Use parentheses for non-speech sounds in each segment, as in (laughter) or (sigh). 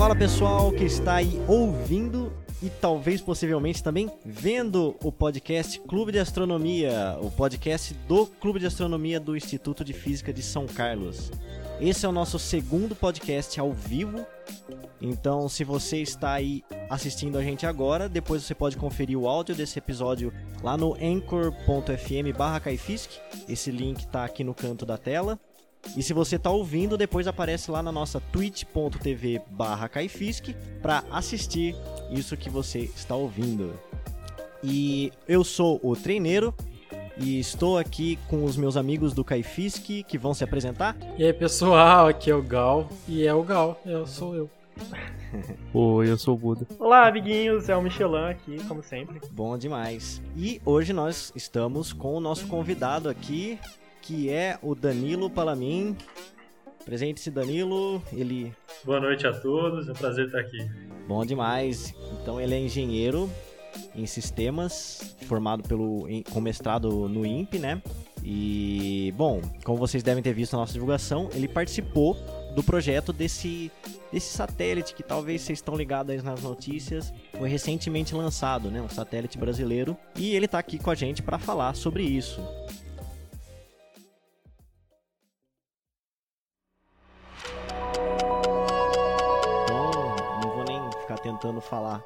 Fala pessoal que está aí ouvindo e talvez possivelmente também vendo o podcast Clube de Astronomia, o podcast do Clube de Astronomia do Instituto de Física de São Carlos. Esse é o nosso segundo podcast ao vivo. Então, se você está aí assistindo a gente agora, depois você pode conferir o áudio desse episódio lá no anchor.fm/caifisk. Esse link está aqui no canto da tela. E se você está ouvindo, depois aparece lá na nossa twitch.tv barra Caifisk para assistir isso que você está ouvindo. E eu sou o treineiro e estou aqui com os meus amigos do Caifisk que vão se apresentar. E aí pessoal, aqui é o Gal e é o Gal, eu sou eu. (laughs) Oi, eu sou o Buda. Olá, amiguinhos, é o Michelin aqui, como sempre. Bom demais. E hoje nós estamos com o nosso convidado aqui, que é o Danilo Palamin. Presente-se, Danilo. Ele. Boa noite a todos, é um prazer estar aqui. Bom demais. Então, ele é engenheiro em sistemas, formado pelo, com mestrado no INPE, né? E, bom, como vocês devem ter visto na nossa divulgação, ele participou do projeto desse, desse satélite que talvez vocês estão ligados aí nas notícias. Foi recentemente lançado, né? Um satélite brasileiro. E ele está aqui com a gente para falar sobre isso. Tentando falar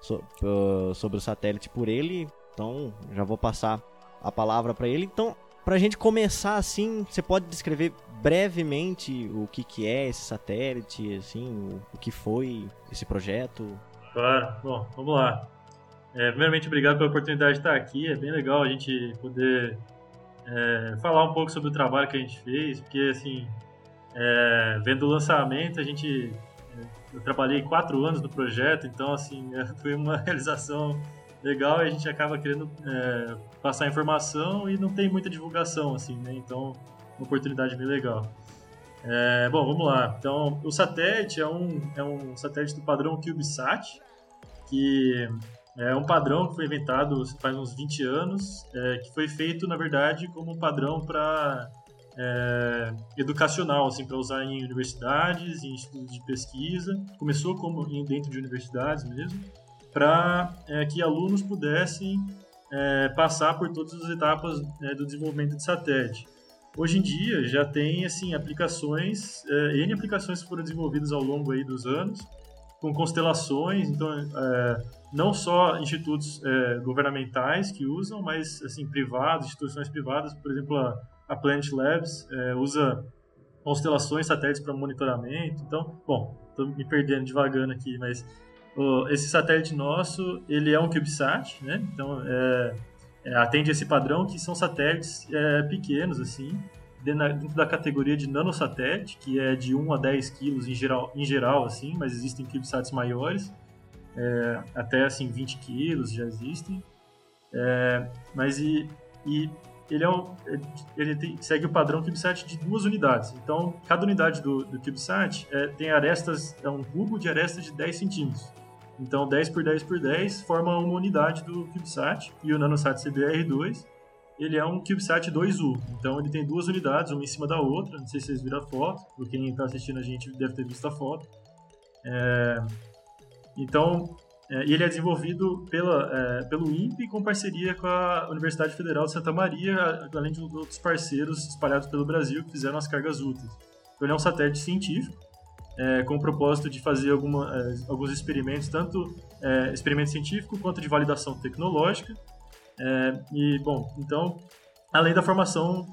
so, uh, sobre o satélite por ele, então já vou passar a palavra para ele. Então, para a gente começar assim, você pode descrever brevemente o que, que é esse satélite, assim, o, o que foi esse projeto? Claro. Bom, vamos lá. É, primeiramente, obrigado pela oportunidade de estar aqui. É bem legal a gente poder é, falar um pouco sobre o trabalho que a gente fez, porque assim, é, vendo o lançamento, a gente eu trabalhei quatro anos no projeto, então assim (laughs) foi uma realização legal e a gente acaba querendo é, passar informação e não tem muita divulgação assim, né? Então uma oportunidade bem legal. É, bom, vamos lá. Então o satélite é um é um satélite do padrão CubeSat que é um padrão que foi inventado faz uns 20 anos, é, que foi feito, na verdade, como um padrão para é, educacional, assim, para usar em universidades, em institutos de pesquisa. Começou como dentro de universidades mesmo, para é, que alunos pudessem é, passar por todas as etapas né, do desenvolvimento de satélite. Hoje em dia já tem assim aplicações, é, n aplicações que foram desenvolvidas ao longo aí dos anos, com constelações, então é, não só institutos é, governamentais que usam, mas assim privados, instituições privadas, por exemplo a a Planet Labs é, usa constelações, satélites para monitoramento. Então, bom, estou me perdendo devagando aqui, mas esse satélite nosso, ele é um CubeSat, né? Então, é, é, atende esse padrão que são satélites é, pequenos, assim, dentro da categoria de nanosatélite, que é de 1 a 10 quilos em geral, em geral assim, mas existem CubeSats maiores, é, até assim 20 quilos já existem. É, mas e, e ele, é um, ele tem, segue o padrão CubeSat de duas unidades. Então, cada unidade do, do CubeSat é, tem arestas, é um cubo de arestas de 10 centímetros. Então, 10 por 10 por 10 forma uma unidade do CubeSat. E o NanoSat CBR2, ele é um CubeSat 2U. Então, ele tem duas unidades, uma em cima da outra. Não sei se vocês viram a foto, porque quem está assistindo a gente deve ter visto a foto. É, então, é, e ele é desenvolvido pela, é, pelo INPE com parceria com a Universidade Federal de Santa Maria, além de outros parceiros espalhados pelo Brasil que fizeram as cargas úteis. Então, ele é um satélite científico é, com o propósito de fazer alguma, é, alguns experimentos, tanto é, experimento científico quanto de validação tecnológica. É, e, bom, então, além da formação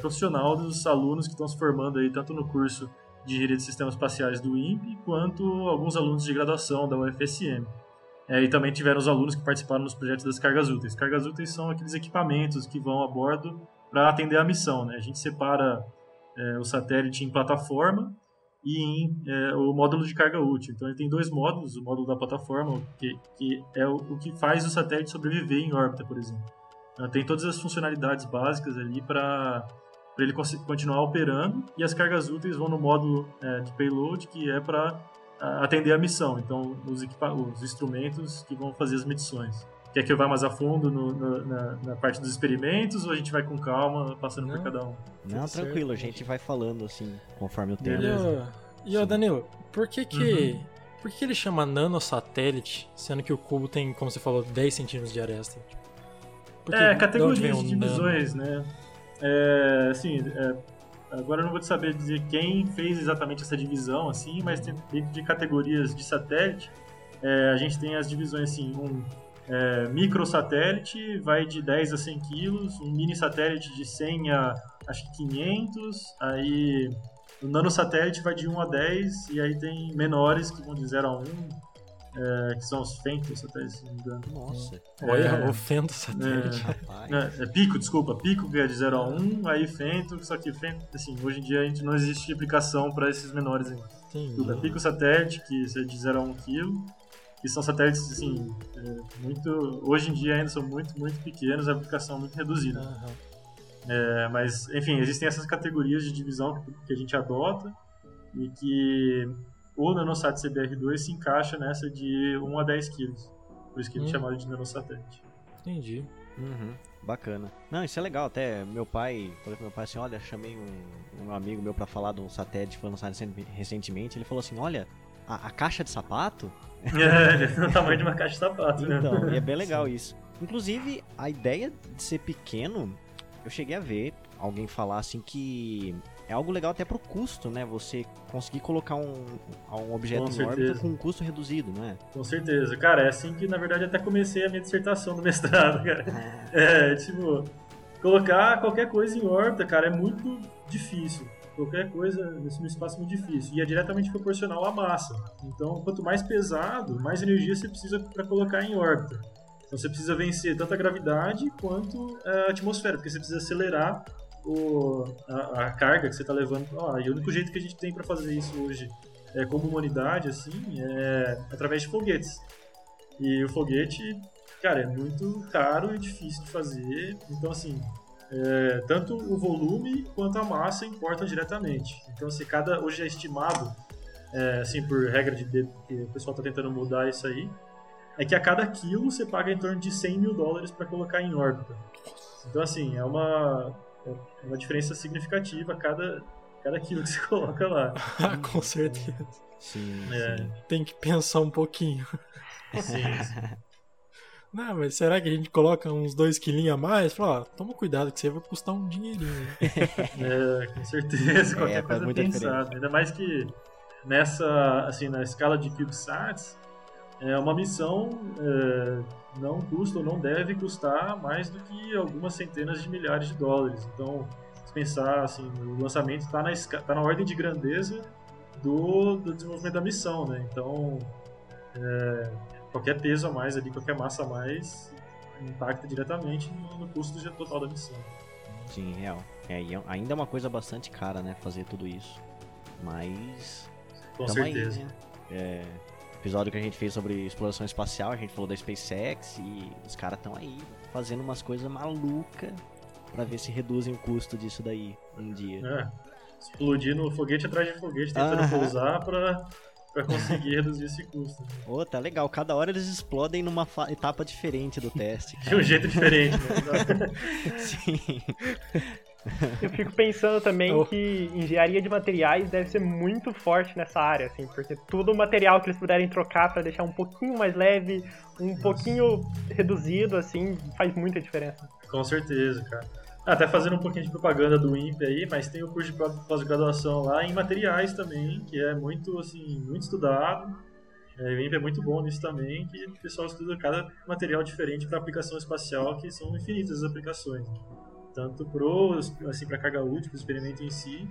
profissional dos alunos que estão se formando aí, tanto no curso de Engenharia de Sistemas Espaciais do INPE, quanto alguns alunos de graduação da UFSM. É, e também tiveram os alunos que participaram nos projetos das cargas úteis. Cargas úteis são aqueles equipamentos que vão a bordo para atender a missão. Né? A gente separa é, o satélite em plataforma e em é, o módulo de carga útil. Então ele tem dois módulos, o módulo da plataforma, que, que é o, o, que faz o satélite sobreviver em órbita, por exemplo. Então, tem todas as funcionalidades básicas ali para ele continuar operando, e as cargas úteis vão no módulo é, de payload, que é para atender a missão. Então, os, os, instrumentos que vão fazer as medições. Quer que eu vá mais a fundo no, no, na, na, parte dos experimentos ou a gente vai com calma, passando não, por cada um? Não, Tudo tranquilo, certo. a gente vai falando assim, conforme o tempo. E, o, o Danilo, por que que... Uhum. Por que ele chama nanosatélite, sendo que o cubo tem, como você falou, 10 centímetros de aresta? Por que- É, categorias de nano? divisões, né? É, assim, é, agora eu não vou saber dizer quem fez exatamente essa divisão, assim, mas dentro de categorias de satélite, é, a gente tem as divisões, assim, um é, microsatélite vai de 10 a 100 quilos, um mini satélite de 100 a, acho que 500, aí o nanosatélite vai de 1 a 10, e aí tem menores que vão de 0 a 1, é, que são os femtosatélites, se não me engano. Nossa, Olha, É. o fento satélite. rapaz. É, é pico, desculpa, pico que é de 0 a 1, aí fento, só que fento, assim, hoje em dia a gente não existe aplicação para esses menores ainda. Desculpa, Entendi. pico satélite, que é de 0 a 1 kg, que são satélites, assim, é, muito, hoje em dia ainda são muito, muito pequenos, a aplicação é muito reduzida. Aham. É, mas, enfim, existem essas categorias de divisão que, que a gente adota e que o Nanosat CBR2 se encaixa nessa de 1 a 10 kg, por isso que ele é Hum. chamado de nanosatélite. Entendi. Uhum, bacana. Não, isso é legal. Até meu pai, falei pro meu pai assim: olha, chamei um, um amigo meu pra falar de um satélite que foi lançado recen- recentemente. Ele falou assim: olha, a, a caixa de sapato. (laughs) É, (laughs) o tamanho de uma caixa de sapato, né? Então, e é bem legal isso. Inclusive, a ideia de ser pequeno, eu cheguei a ver alguém falar assim que é algo legal até pro custo, né? Você conseguir colocar um, um objeto Com em órbita com um custo reduzido, não é? Com certeza. Cara, é assim que, na verdade, até comecei a minha dissertação do (laughs) mestrado, cara. É, tipo, colocar qualquer coisa em órbita, cara, é muito difícil. Qualquer coisa nesse espaço é muito difícil. E é diretamente proporcional à massa. Então, quanto mais pesado, mais energia você precisa para colocar em órbita. Então, você precisa vencer tanto a gravidade quanto a atmosfera, porque você precisa acelerar o, a, a carga que você está levando. Ó, e o único jeito que a gente tem para fazer isso hoje, é, como humanidade, assim, é através de foguetes. E o foguete, cara, é muito caro e difícil de fazer. Então, assim, é, tanto o volume quanto a massa importam diretamente. Então, assim, cada, hoje é estimado, é, assim, por regra de, de que o pessoal está tentando mudar isso aí, é que a cada quilo você paga em torno de 100 mil dólares para colocar em órbita. Então, assim, é uma, é uma diferença significativa a cada, cada quilo que você (laughs) coloca lá. Ah, (laughs) com certeza. Sim, É. sim. Tem que pensar um pouquinho. Sim, (laughs) Não, mas será que a gente coloca uns 2 quilinhos a mais? Fala, ó, toma cuidado que você vai custar um dinheirinho. É, com certeza, qualquer faz coisa pensada. Ainda mais que nessa, assim, na escala de CubeSats, é uma missão é, não custa ou não deve custar mais do que algumas centenas de milhares de dólares. Então, se pensar assim, o lançamento está na, tá na ordem de grandeza do, do desenvolvimento da missão, né? Então, é, qualquer peso a mais ali, qualquer massa a mais impacta diretamente no, no custo total da missão. Sim, real. É, e é- ainda é uma coisa bastante cara, né? Fazer tudo isso. Mas. Com certeza. Aí, né? É, episódio que a gente fez sobre exploração espacial, a gente falou da SpaceX e os caras estão aí fazendo umas coisas malucas pra ver se reduzem o custo disso daí um dia. É, explodindo foguete atrás de foguete, tentando Aham. pousar pra, pra conseguir reduzir esse custo. Ô, tá legal. Cada hora eles explodem numa etapa diferente do teste. De um jeito diferente, né? (laughs) Sim. (laughs) Eu fico pensando também Oh. que engenharia de materiais deve ser muito forte nessa área, assim, porque todo o material que eles puderem trocar pra deixar um pouquinho mais leve, um pouquinho reduzido, assim, faz muita diferença. Com certeza, cara. Até fazendo um pouquinho de propaganda do INPE aí, mas tem o curso de pós-graduação lá em materiais também, que é muito, assim, muito estudado. É, o INPE é muito bom nisso também, que o pessoal estuda cada material diferente para aplicação espacial, que são infinitas as aplicações. Tanto pro, assim, para o experimento em si,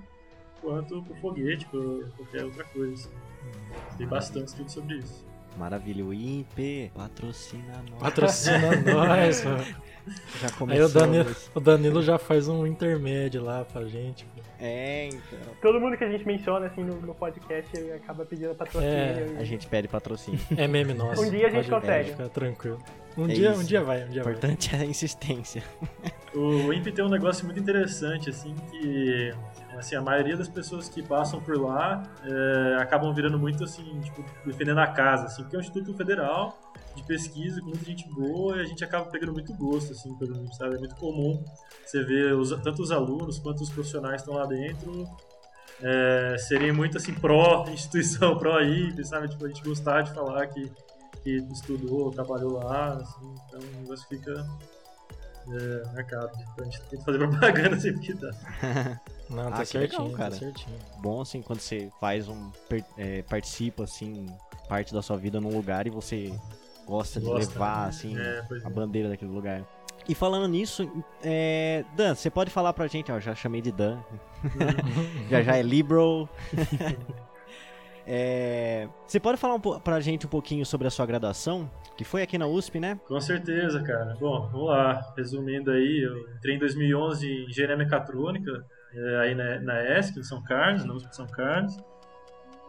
quanto para o foguete, para qualquer outra coisa. assim. Tem bastante estudo sobre isso. Maravilha. O INPE patrocina nós. Patrocina (laughs) nós, mano. Já Aí o começou. Danilo, o Danilo já faz um intermédio lá pra gente. É, então. Todo mundo que a gente menciona, assim, no, no podcast acaba pedindo patrocínio. É, e- A gente pede patrocínio. É meme nosso. Um dia a gente Pode- consegue. Fica tranquilo. Um É dia, isso. um dia vai, um dia O vai. importante é a insistência. O INPE tem um negócio muito interessante, assim, que assim, a maioria das pessoas que passam por lá é, acabam virando muito, assim, tipo, defendendo a casa, assim, porque é um instituto federal de pesquisa com muita gente boa e a gente acaba pegando muito gosto, assim, pelo sabe? É muito comum você ver os- tanto os alunos quanto os profissionais estão lá dentro é, serem muito assim pró-instituição, (laughs) pró-IP, sabe? Tipo, a gente gostar de falar que, que estudou, trabalhou lá, assim, então o negócio fica é, marcado. Então, a gente tem que fazer (laughs) propaganda sempre que dá. (laughs) Não, tá Ah, que legal, certinho, cara. tá certinho. Bom, assim, quando você faz um. per- é, participa, assim, parte da sua vida num lugar e você gosta de Gosta, levar, né? assim, É, a é. bandeira daquele lugar. E falando nisso, é, Dan, você pode falar pra gente, ó, já chamei de Dan. (laughs) já já é Libro. (laughs) É, você pode falar um, po- pra gente um pouquinho sobre a sua graduação? Que foi aqui na USP, né? Com certeza, cara. Bom, vamos lá. Resumindo aí, eu entrei em 2011 em Engenharia Mecatrônica, aí na, na ESC, em São Carlos, na USP de São Carlos.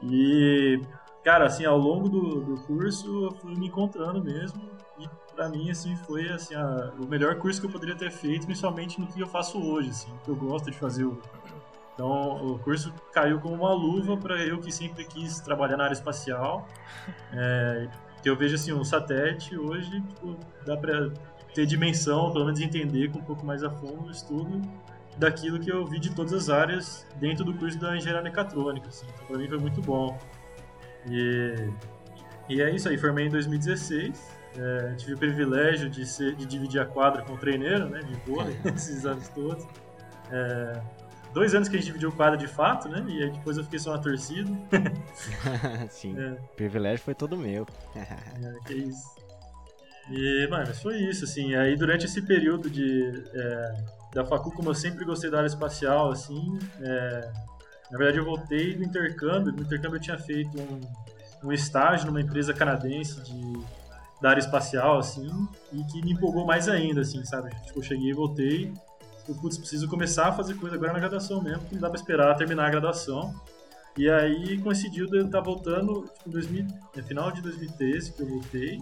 E, cara, assim, ao longo do, do curso eu fui me encontrando mesmo. E pra mim, assim, foi assim, a- o melhor curso que eu poderia ter feito, principalmente no que eu faço hoje, assim, que eu gosto de fazer. Então, o curso caiu como uma luva para eu que sempre quis trabalhar na área espacial. É, que eu vejo assim, um satélite hoje, tipo, dá pra ter dimensão, pelo menos entender com um pouco mais a fundo o estudo daquilo que eu vi de todas as áreas dentro do curso da engenharia mecatrônica, assim. Então, pra mim foi muito bom. E, e é isso aí, formei em 2016. é, tive o privilégio de, ser, de dividir a quadra com o treineiro, né, de vôlei, (laughs) esses anos todos. É, dois anos que a gente dividiu quadra de fato, né, e aí depois eu fiquei só na torcida. (laughs) Sim, É. o privilégio foi todo meu. É, que isso. E, mano, foi isso, assim. Aí, durante esse período de, é, da facu, como eu sempre gostei da área espacial, assim, é, na verdade eu voltei do intercâmbio. No intercâmbio eu tinha feito um, um estágio numa empresa canadense de, da área espacial, assim, e que me empolgou mais ainda, assim, sabe? Tipo, eu cheguei e voltei. Eu, putz, preciso começar a fazer coisa agora na graduação mesmo, porque não dá pra esperar terminar a graduação. E aí coincidiu de eu estar voltando, tipo, em 2000, no final de 2013 que eu voltei,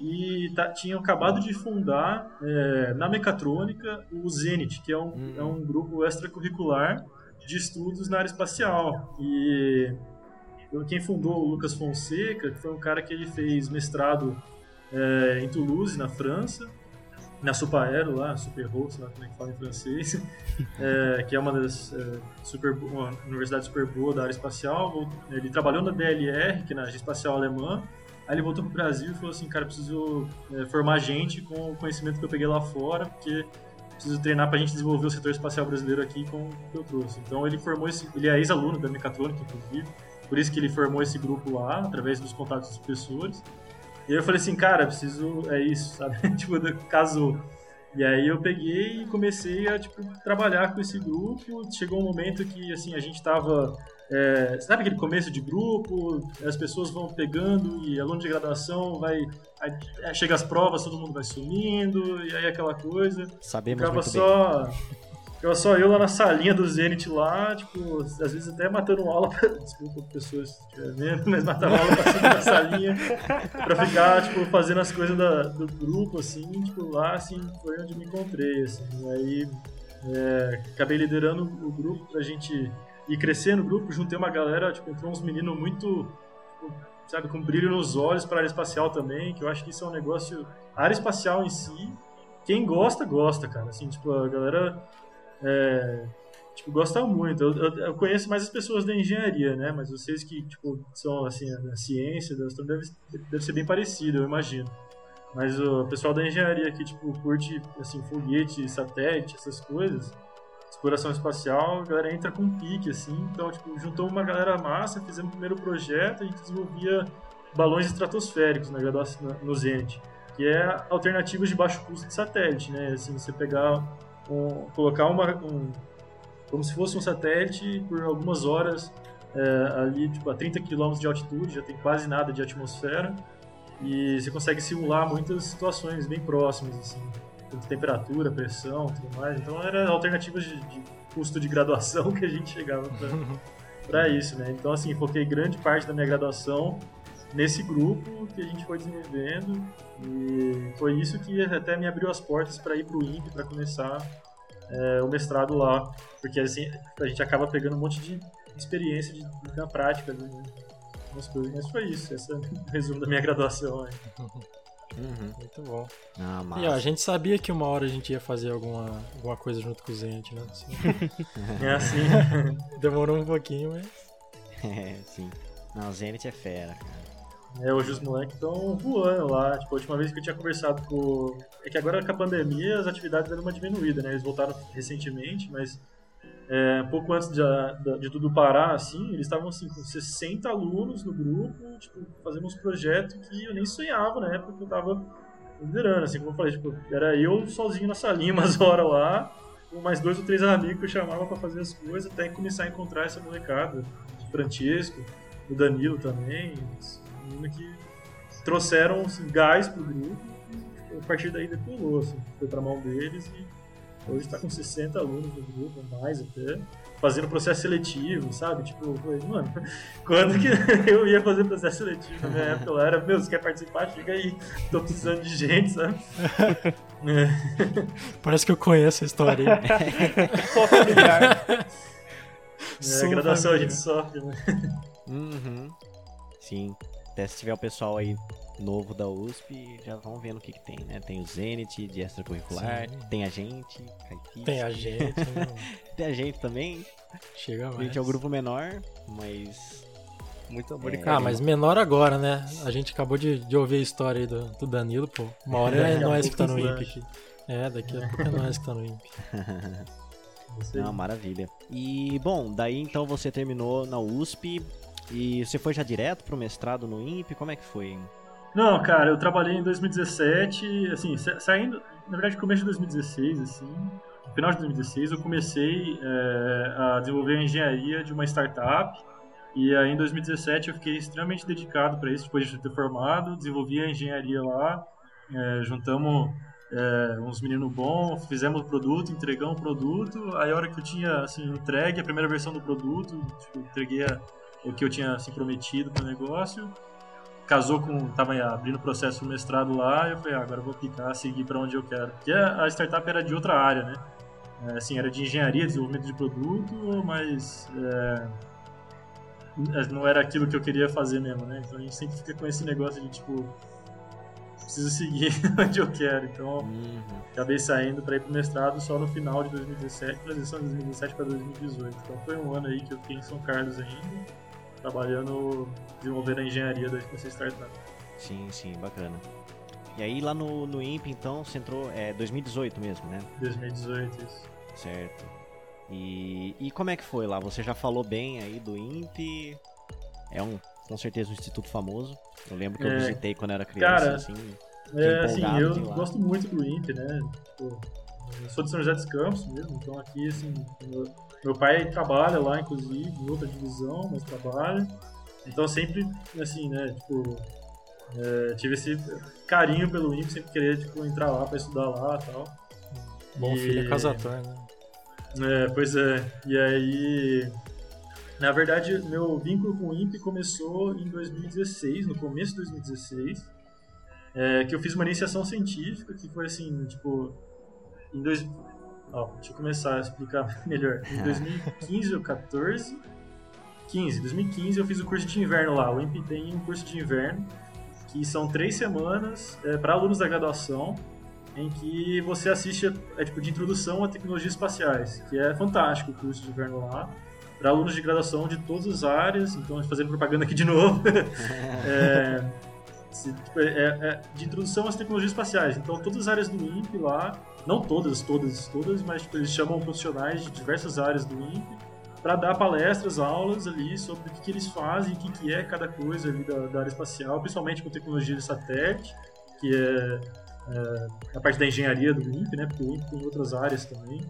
e tá, tinham acabado de fundar é, na mecatrônica o Zenit, que é um, Hum. é um grupo extracurricular de estudos na área espacial. E eu- quem fundou o Lucas Fonseca, que foi um cara que ele fez mestrado é, em Toulouse, na França, na Supaero lá, sei lá como é que fala em francês, (laughs) é, que é uma das é, super, uma universidade super boa da área espacial. Ele trabalhou na DLR, que é na Agência Espacial Alemã. Aí ele voltou pro Brasil e falou assim, cara, preciso é, formar gente com o conhecimento que eu peguei lá fora, porque preciso treinar pra gente desenvolver o setor espacial brasileiro aqui com o que eu trouxe. Então ele formou esse, ele é ex-aluno da mecatrônica, inclusive, por isso que ele formou esse grupo lá, através dos contatos dos professores. E eu falei assim, cara, preciso, é isso, sabe? (laughs) tipo, casou. E aí eu peguei e comecei a, tipo, trabalhar com esse grupo. Chegou um momento que, assim, a gente tava... é, sabe aquele começo de grupo? As pessoas vão pegando e aluno de graduação vai... aí, chega as provas, todo mundo vai sumindo, e aí aquela coisa. Sabemos Ficava muito bem. só... Ficava só eu lá na salinha do Zenit lá, tipo, às vezes até matando aula, pra... (laughs) desculpa pessoas se estiver vendo, mas matava aula cima da salinha pra ficar, tipo, fazendo as coisas da- do grupo, assim, tipo, lá, assim, foi onde me encontrei, assim, e aí é, acabei liderando o grupo pra gente ir crescendo o grupo, juntei uma galera, tipo, entrou uns meninos muito, tipo, sabe, com brilho nos olhos pra área espacial também, que eu acho que isso é um negócio, a área espacial em si, quem gosta, gosta, cara, assim, tipo, a galera é, tipo, gosta muito. Eu, eu- eu conheço mais as pessoas da engenharia, né? Mas vocês que, tipo, são, assim, da ciência, da deve, deve ser bem parecido, eu imagino. Mas o pessoal da engenharia que, tipo, curte, assim, foguete, satélite, essas coisas, exploração espacial, a galera entra com pique, assim. Então, tipo, juntou uma galera massa, fizemos o primeiro projeto, a gente desenvolvia balões estratosféricos na graduação, no Zenit, que é alternativas de baixo custo de satélite, né? Assim, você pegar, um, colocar uma, um, como se fosse um satélite por algumas horas é, ali, tipo, a 30 km de altitude, já tem quase nada de atmosfera, e você consegue simular muitas situações bem próximas, assim, tanto temperatura, pressão, tudo mais. Então, eram alternativas de, de custo de graduação (laughs) que a gente chegava para isso, né? Então, assim, foquei grande parte da minha graduação nesse grupo que a gente foi desenvolvendo e foi isso que até me abriu as portas para ir para o INPE para começar é, o mestrado lá, porque assim a gente acaba pegando um monte de experiência de, na prática, né? Mas foi isso, esse é o resumo da minha graduação. (laughs) Uhum. Muito bom. Ah, E ó, a gente sabia que uma hora a gente ia fazer alguma, alguma coisa junto com o Zente, né? Assim, (laughs) É assim. (laughs) Demorou um pouquinho, mas. (laughs) É, sim. Não, Zenith é fera, cara. É, hoje os moleques estão voando lá. Tipo, a última vez que eu tinha conversado com. É que agora com a pandemia as atividades deram uma diminuída, né? Eles voltaram recentemente, mas é, pouco antes de, de- tudo parar, assim, eles estavam assim, com 60 alunos no grupo, tipo, fazendo uns projetos que eu nem sonhava na época que eu tava liderando, assim, como eu falei, tipo, era eu sozinho na salinha (laughs) umas horas lá, com mais dois ou três amigos que eu chamava pra fazer as coisas, até começar a encontrar essa molecada, o Francesco, o Danilo também, os meninos que trouxeram assim, gás pro grupo, e tipo, a partir daí decolou, assim, foi pra mão deles e Hoje está com 60 alunos no grupo, mais até, fazendo processo seletivo, sabe? Tipo, eu mano, (laughs) quando que (laughs) eu ia fazer processo seletivo na minha (laughs) época lá? Era, meu, você quer participar? Chega aí, tô precisando de gente, sabe? É, Parece que eu conheço a história. aí. Sou familiar. é, Sou graduação a gente sofre, né? Uhum. Sim. Até se tiver o pessoal aí novo da USP, já vão vendo o que, que tem, né? Tem o Zenith de extracurricular, Sim. tem a gente, Tem a gente, né? (laughs) tem a gente também. Chega A mais. gente é o grupo menor, mas. Muito amor É. Ah, mas menor agora, né? A gente acabou de, de ouvir a história aí do, do Danilo, pô. Uma hora (laughs) é a nós que tá no. IMP aqui. É, daqui a pouco é nós que tá no IMP. (laughs) Não, maravilha. E, bom, daí então você terminou na USP e você foi já direto pro mestrado no INPE? Como é que foi? Não, cara, eu trabalhei em 2017, assim, sa- saindo, na verdade, começo de 2016, assim, final de 2016, eu comecei é, a desenvolver a engenharia de uma startup. E aí, em 2017, eu fiquei extremamente dedicado para isso, depois de ter formado, desenvolvi a engenharia lá, é, juntamos é, uns meninos bons, fizemos o produto, entregamos o produto. Aí, a hora que eu tinha assim, entregue a primeira versão do produto, tipo, entreguei a- o que eu tinha assim, prometido para o negócio casou com. Tava abrindo o processo do mestrado lá, e eu falei, ah, agora eu vou aplicar, seguir para onde eu quero. Porque a a startup era de outra área, né? É, assim, era de engenharia, desenvolvimento de produto, mas é, não era aquilo que eu queria fazer mesmo, né? Então a gente sempre fica com esse negócio de tipo. Preciso seguir (laughs) onde eu quero. Então Uhum. acabei saindo para ir pro mestrado só no final de 2017, transição de 2017 para 2018. Então foi um ano aí que eu fiquei em São Carlos ainda, trabalhando, desenvolvendo a engenharia dessa startup. Sim, sim, bacana. E aí lá no, no INPE, então, você entrou. É 2018 mesmo, né? 2018, isso. Certo. E, e como é que foi lá? Você já falou bem aí do INPE. É um, com certeza, um instituto famoso. Eu lembro que eu É. visitei quando era criança, Cara, assim. É, assim, eu gosto muito do INPE, né? Tipo, eu sou de São José dos Campos mesmo, então aqui, assim, meu pai trabalha lá, inclusive, em outra divisão, mas trabalha. Então sempre, assim, né, tipo, é, tive esse carinho pelo INPE, sempre querer, tipo, entrar lá pra estudar lá e tal. Bom E- filho é casator, né? É, pois é. E aí, na verdade, meu vínculo com o INPE começou em 2016, no começo de 2016, é, que eu fiz uma iniciação científica, que foi assim, tipo, em dois... Ó, deixa eu começar a explicar (laughs) melhor. Em (laughs) 2015 ou 14, 15, 2015 eu fiz o curso de inverno lá. O INPE tem um curso de inverno, que são três semanas para alunos da graduação, em que você assiste é, tipo, de introdução a tecnologias espaciais, que é fantástico o curso de inverno lá, para alunos de graduação de todas as áreas, então fazendo propaganda aqui de novo, (laughs) é, é- é de introdução às tecnologias espaciais, então todas as áreas do INPE lá, não todas, todas, todas, mas tipo, eles chamam profissionais de diversas áreas do INPE para dar palestras, aulas ali sobre o que, que eles fazem, o que, que é cada coisa ali da, da área espacial, principalmente com tecnologia de satélite, que é a parte da engenharia do INPE, né? Porque o INPE tem outras áreas também,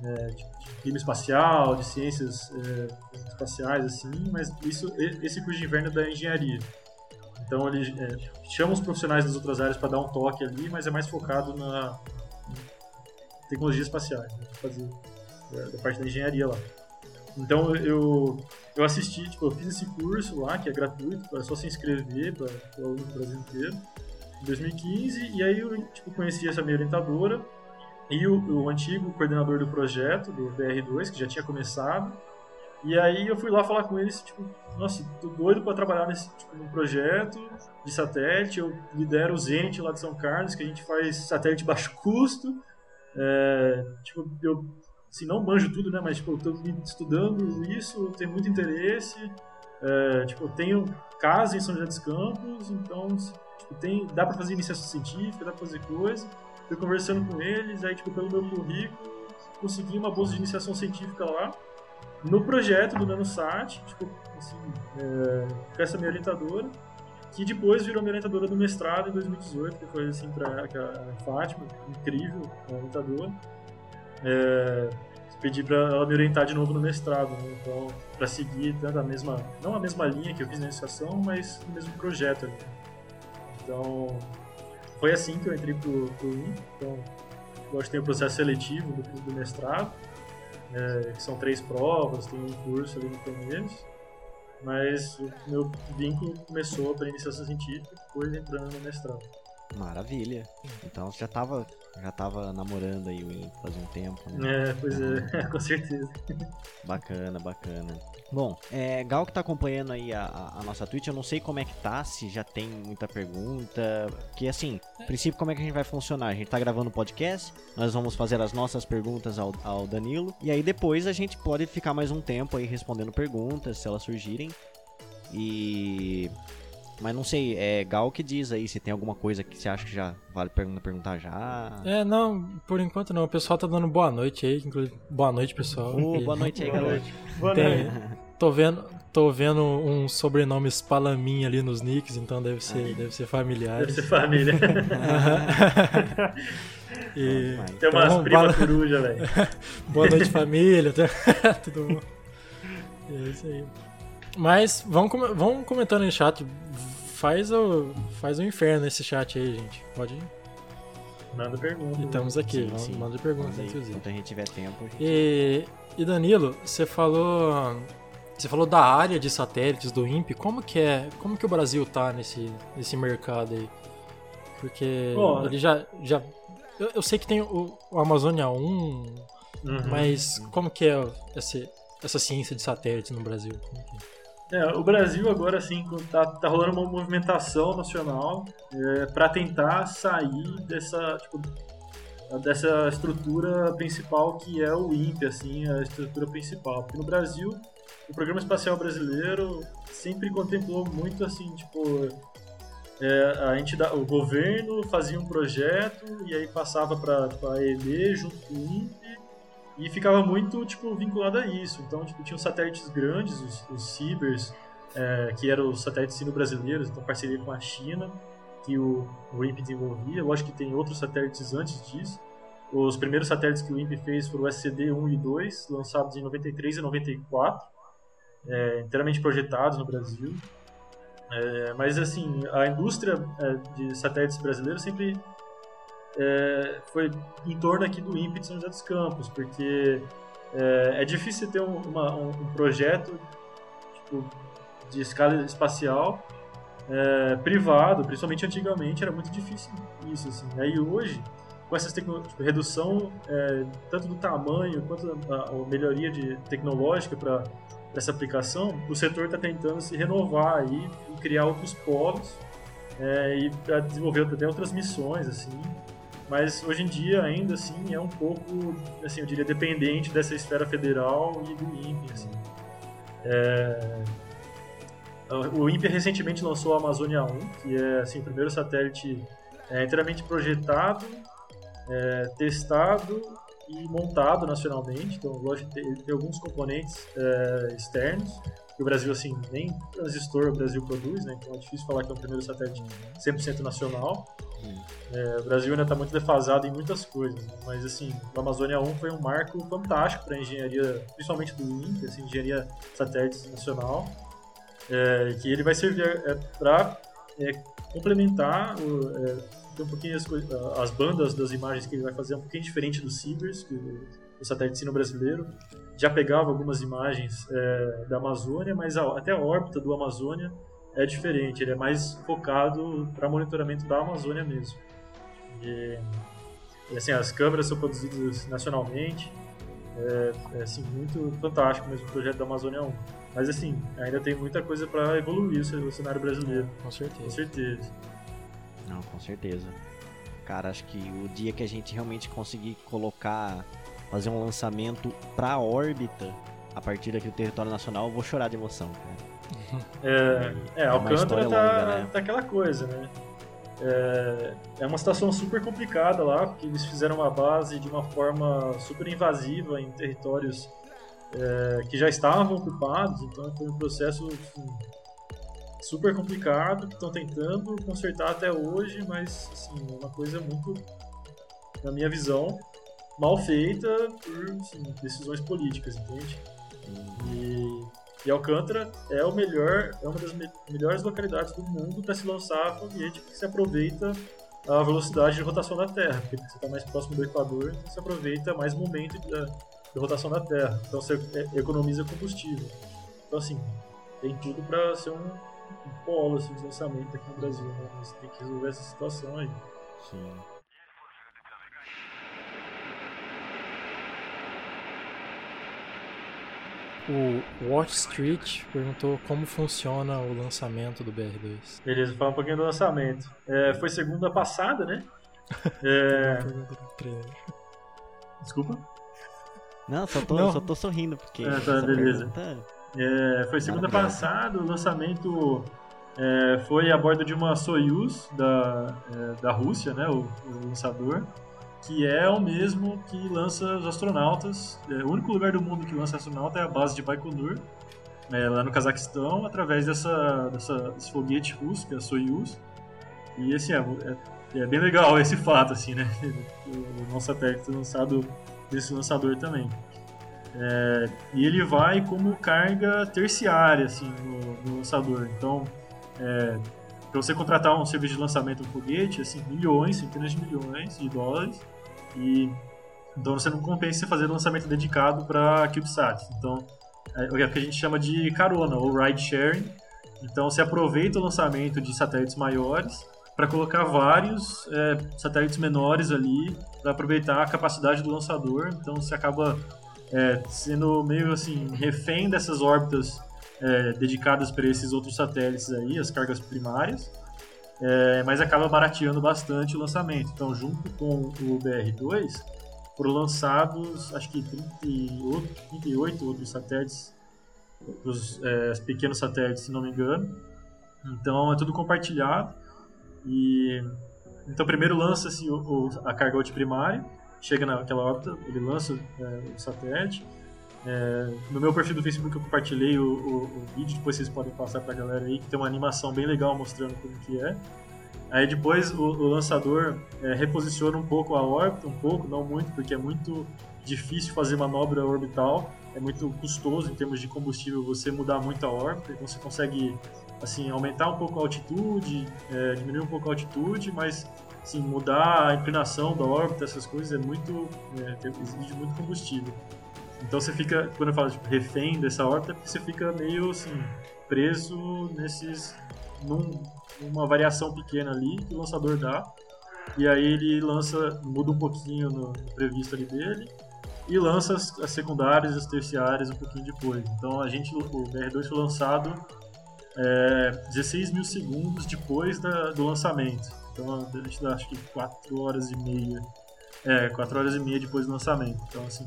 né, de, de clima espacial, de ciências é, espaciais, assim, mas isso, esse curso de inverno é da engenharia. Então ele é, chama os profissionais das outras áreas para dar um toque ali, mas é mais focado na em tecnologias espaciais, né, fazer da, da parte da engenharia lá. Então eu eu assisti, tipo, eu fiz esse curso lá que é gratuito, é só se inscrever para o Brasil inteiro em 2015, e aí eu tipo, conheci essa minha orientadora e o, o antigo coordenador do projeto, do BR2, que já tinha começado, E aí eu fui lá falar com eles, tipo, nossa, tô doido para trabalhar nesse tipo, num projeto de satélite. Eu lidero o Zenit lá de São Carlos, que a gente faz satélite baixo custo. É, tipo, eu assim, não manjo tudo, né? Mas tipo, eu tô estudando isso, tenho muito interesse. É, tipo, eu tenho casa em São José dos Campos, então tipo, tem, dá para fazer iniciação científica, dá para fazer coisa. Fui conversando com eles, aí tipo, pelo meu currículo, consegui uma bolsa de iniciação científica lá no projeto do NanoSat, tipo, assim, é, com essa minha orientadora, que depois virou minha orientadora do mestrado em 2018, que foi assim para a Fátima, incrível, orientadora. É, pedi para ela me orientar de novo no mestrado, né? então para seguir tanto a mesma, não a mesma linha que eu fiz na iniciação, mas o mesmo projeto. Ali. Então foi assim que eu entrei pro, pro IN. Então, gosto tem o processo seletivo do, do mestrado é, são três provas, tem um curso ali no começo. Mas o meu vínculo começou para iniciação científica, depois entrando no mestrado. Maravilha. Então você já estava já tava namorando aí o IN faz um tempo, né? É, pois é, (laughs) com certeza. Bacana, bacana. Bom, é, Gal que tá acompanhando aí a, a, nossa Twitch, eu não sei como é que tá, se já tem muita pergunta. Que assim, princípio, como é que a gente vai funcionar? A gente tá gravando o podcast, nós vamos fazer as nossas perguntas ao, ao Danilo, e aí depois a gente pode ficar mais um tempo aí respondendo perguntas, se elas surgirem. E mas não sei, é Gal que diz aí se tem alguma coisa que você acha que já vale perguntar, perguntar já. É, não, por enquanto não. O pessoal tá dando boa noite aí, inclusive. Boa noite, pessoal. Oh, boa noite aí, galera. Boa tem, noite. Tô vendo, tô vendo um sobrenome Spalamin ali nos nicks, então deve ser, deve ser familiar. Deve ser família. (laughs) e, tem umas então, primas boa... coruja, velho. (laughs) boa noite, (laughs) família. Tudo bom. É isso aí. Mas vamos, vamos comentando no chat. Faz o, faz o inferno nesse chat aí, gente. Pode ir. Manda pergunta. Estamos aqui, Sim, vamos, sim. manda perguntas, aí, inclusive. Enquanto a gente tiver tempo. gente- E, e Danilo, você falou, você falou da área de satélites do INPE. Como que é, como que o Brasil tá nesse, nesse mercado aí? Porque Bom, ele já, já eu, eu sei que tem o, o Amazônia 1, Uhum. mas como que é essa, essa ciência de satélites no Brasil? Como que é? É, o Brasil agora assim tá, tá rolando uma movimentação nacional é, para tentar sair dessa tipo, dessa estrutura principal que é o INPE, assim, a estrutura principal. Porque no Brasil, o Programa Espacial Brasileiro sempre contemplou muito assim, tipo, é, a entidade, o governo fazia um projeto e aí passava para a EB junto com o INPE e ficava muito tipo vinculado a isso. Então, tipo, tinha os satélites grandes, os, os Cibers, é, que eram os satélites sino-brasileiros, então parceria com a China, que o, o INPE desenvolvia. Lógico que tem outros satélites antes disso. Os primeiros satélites que o INPE fez foram o SCD-1 e 2, lançados em 93 e 94, é, inteiramente projetados no Brasil. É, mas assim, a indústria é, de satélites brasileiros sempre é, foi em torno aqui do INPE de São José dos Campos, porque é, é difícil ter um, uma, um, projeto tipo, de escala espacial é, privado, principalmente antigamente era muito difícil isso. Assim. Hoje, com essa tipo, redução é, tanto do tamanho quanto a, a melhoria de, tecnológica para essa aplicação, o setor está tentando se renovar aí e criar outros polos é, e para desenvolver até outras missões assim mas hoje em dia ainda assim é um pouco assim eu diria dependente dessa esfera federal e do INPE assim. é... o INPE recentemente lançou a Amazônia 1 que é assim o primeiro satélite é, inteiramente projetado é, testado e montado nacionalmente então lógico tem, tem alguns componentes é, externos que o Brasil assim nem transistor o Brasil produz né então é difícil falar que é o primeiro satélite 100% nacional é, o Brasil ainda está muito defasado em muitas coisas, né? mas assim, o Amazônia 1 foi um marco fantástico para a engenharia, principalmente do INPE, assim, engenharia satélites nacional, é, que ele vai servir é, para complementar o, é, um pouquinho as, as, bandas das imagens que ele vai fazer um pouquinho diferente do Cibers, que o, o satélite sino brasileiro já pegava algumas imagens é, da Amazônia, mas a, até a órbita do Amazônia é diferente, ele é mais focado para monitoramento da Amazônia mesmo. E, e, assim, as câmeras são produzidas nacionalmente, É, é assim, muito fantástico mesmo o projeto da Amazônia 1. Mas assim, ainda tem muita coisa para evoluir o cenário brasileiro. Com certeza. Com certeza. Não, com certeza. Cara, acho que o dia que a gente realmente conseguir colocar, fazer um lançamento pra órbita a partir daqui do território nacional, eu vou chorar de emoção, cara. É, é, É uma Alcântara história tá, longa, né? tá aquela coisa, né? É, é uma situação super complicada lá, porque eles fizeram uma base de uma forma super invasiva em territórios é, que já estavam ocupados, então foi um processo assim, super complicado que estão tentando consertar até hoje, mas assim, é uma coisa muito, na minha visão, mal feita por assim, decisões políticas, entende? E, e Alcântara é o melhor, é uma das me- melhores localidades do mundo para se lançar foguete que se aproveita a velocidade de rotação da Terra, porque você está mais próximo do Equador, então você aproveita mais momento da, de rotação da Terra, então você e- economiza combustível. Então assim, tem tudo para ser um, um polo assim, de lançamento aqui no Brasil, né? Mas tem que resolver essa situação aí. Sim. O Watch Street perguntou como funciona o lançamento do BR2. Beleza, fala um pouquinho do lançamento. É, foi segunda passada, né? (laughs) É, desculpa. Não, só tô, Não. só tô sorrindo, porque É, tá, essa beleza. pergunta... É, foi segunda passada, o lançamento é, foi a bordo de uma Soyuz da, é, da Rússia, né, o, o lançador, que é o mesmo que lança os astronautas. É, o único lugar do mundo que lança astronauta é a base de Baikonur, é, lá no Cazaquistão, através dessa, dessa, desse foguete russo, que é a Soyuz. E assim, é, é, é bem legal esse fato, assim, né? (laughs) O nosso satélite lançado desse lançador também. É, e ele vai como carga terciária assim, no, no lançador. Então, é, para você contratar um serviço de lançamento do foguete, assim, milhões, centenas de milhões de dólares. E então você não compensa fazer lançamento dedicado para CubeSats. Então, é o que a gente chama de carona ou ride sharing. Então, você aproveita o lançamento de satélites maiores para colocar vários é, satélites menores ali para aproveitar a capacidade do lançador. Então, você acaba é, sendo meio assim refém dessas órbitas é, dedicadas para esses outros satélites aí, as cargas primárias, é, mas acaba barateando bastante o lançamento. Então, junto com o BR-2, foram lançados acho que 38, 38 outros satélites, os é, os pequenos satélites, se não me engano. Então, é tudo compartilhado. E então, primeiro lança-se a carga primária, chega naquela órbita, ele lança é, o satélite. É, no meu perfil do Facebook eu compartilhei o, o- o vídeo, depois vocês podem passar pra galera aí, que tem uma animação bem legal mostrando como que é. Aí depois o, o lançador é, reposiciona um pouco a órbita, um pouco, não muito, porque é muito difícil fazer manobra orbital, é muito custoso em termos de combustível você mudar muito a órbita, então você consegue assim aumentar um pouco a altitude, é, diminuir um pouco a altitude, mas assim, mudar a inclinação da órbita, essas coisas é muito é, exige muito combustível. Então você fica, quando eu falo tipo, refém dessa órbita, é você fica meio assim preso nesses num, numa variação pequena ali que o lançador dá. E aí ele lança, muda um pouquinho no, no previsto ali dele e lança as, as secundárias e as terciárias um pouquinho depois. Então a gente, o BR2 foi lançado é, 16 mil segundos depois da- do lançamento. Então a acho que 4 horas e meia. É, 4 horas e meia depois do lançamento. Então assim,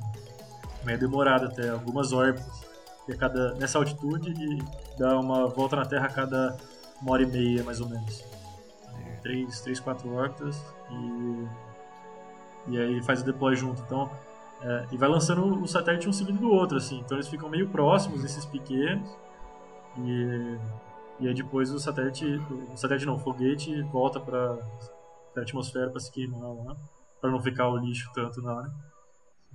meio demorado até, algumas órbitas. E a cada, nessa altitude e dá uma volta na Terra a cada uma hora e meia mais ou menos. Três, três quatro órbitas e, e aí faz o deploy junto. Então, é, e vai lançando o satélite um seguido do outro, assim. Então eles ficam meio próximos, esses pequenos. E, e aí depois o satélite, o satélite não, o foguete volta para a atmosfera para se queimar lá, para não ficar o lixo tanto na área.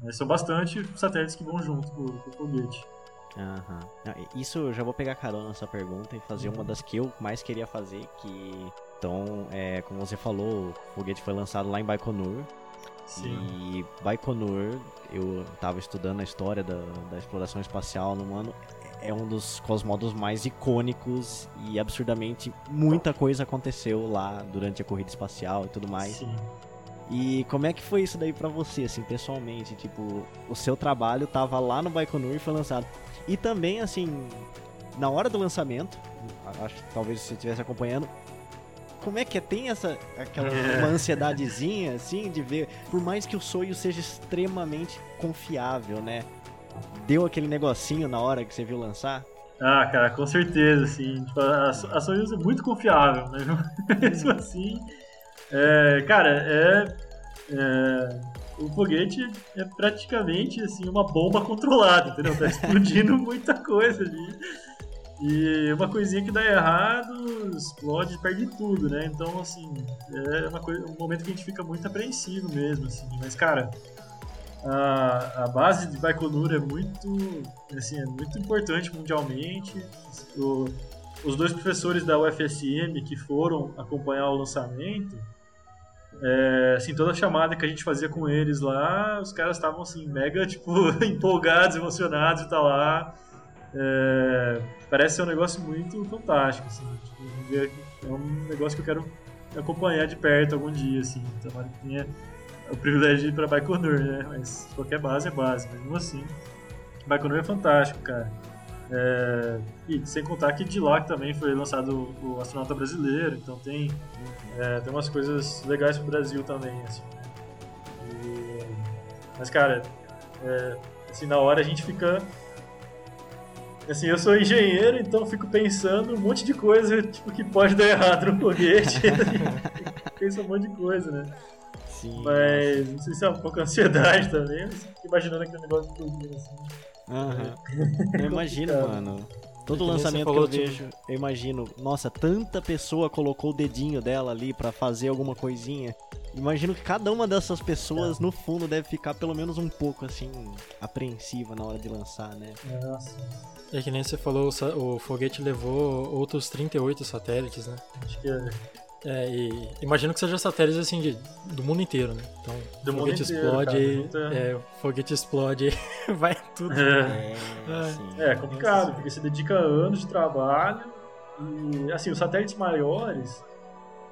Mas são bastante satélites que vão junto com, com o foguete. Aham. Ah, Isso eu já vou pegar carona nessa pergunta e fazer uma das que eu mais queria fazer, que... Então, é, como você falou, o foguete foi lançado lá em Baikonur. Sim. E Baikonur, eu tava estudando a história da, da exploração espacial no ano, é um dos cosmodos mais icônicos e absurdamente muita coisa aconteceu lá durante a corrida espacial e tudo mais. Sim. E como é que foi isso daí pra você, assim, pessoalmente? Tipo, o seu trabalho tava lá no Baikonur e foi lançado. E também, assim, na hora do lançamento, acho que talvez você estivesse acompanhando, como é que é? Tem essa aquela (laughs) uma ansiedadezinha, assim, de ver, por mais que o sonho seja extremamente confiável, né? Deu aquele negocinho na hora que você viu lançar? Ah, cara, com certeza, assim. Tipo, a, a Soyuz é muito confiável, mas (laughs) mesmo assim. É, cara, é, é, O foguete é praticamente assim, uma bomba controlada, entendeu? Tá explodindo (laughs) muita coisa ali. E uma coisinha que dá errado, explode, perde tudo, né? Então, assim, é uma coisa, um momento que a gente fica muito apreensivo mesmo, assim. Mas, cara, a, a base de Baikonur é muito, assim, é muito importante mundialmente. O, os dois professores da UFSM que foram acompanhar o lançamento, é, assim, toda a chamada que a gente fazia com eles lá, os caras estavam assim, mega, (laughs) tipo, empolgados, emocionados de estar lá. É, parece ser um negócio muito fantástico, assim. Tipo, é um negócio que eu quero acompanhar de perto algum dia, assim. Tomara que tenha o privilégio de ir pra Baikonur, né? Mas qualquer base é base, mesmo assim. Baikonur é fantástico, cara. É, e sem contar que de lá também foi lançado o astronauta brasileiro, então tem, é, tem umas coisas legais pro Brasil também, assim, e, mas cara, é, assim, na hora a gente fica Assim, eu sou engenheiro, então fico pensando um monte de coisa tipo, que pode dar errado no foguete. (laughs) Pensa um monte de coisa, né? Sim. Mas não sei se é um pouco (laughs) ansiedade também, imaginando aquele negócio explodindo assim. Aham. (laughs) Eu imagino, mano. Todo É que nem lançamento falou, que eu tipo- vejo, eu imagino, nossa, tanta pessoa colocou o dedinho dela ali pra fazer alguma coisinha. Imagino que cada uma dessas pessoas, no fundo, deve ficar pelo menos um pouco, assim, apreensiva na hora de lançar, né? Nossa, É que nem você falou, o foguete levou outros 38 satélites, né? acho que é. É, e imagino que seja satélites assim de, do mundo inteiro, né? Então, Do foguete inteiro, explode, cara, muita- é, o foguete explode, (laughs) vai tudo. É, É, sim. é complicado, porque você dedica anos de trabalho e, assim, os satélites maiores,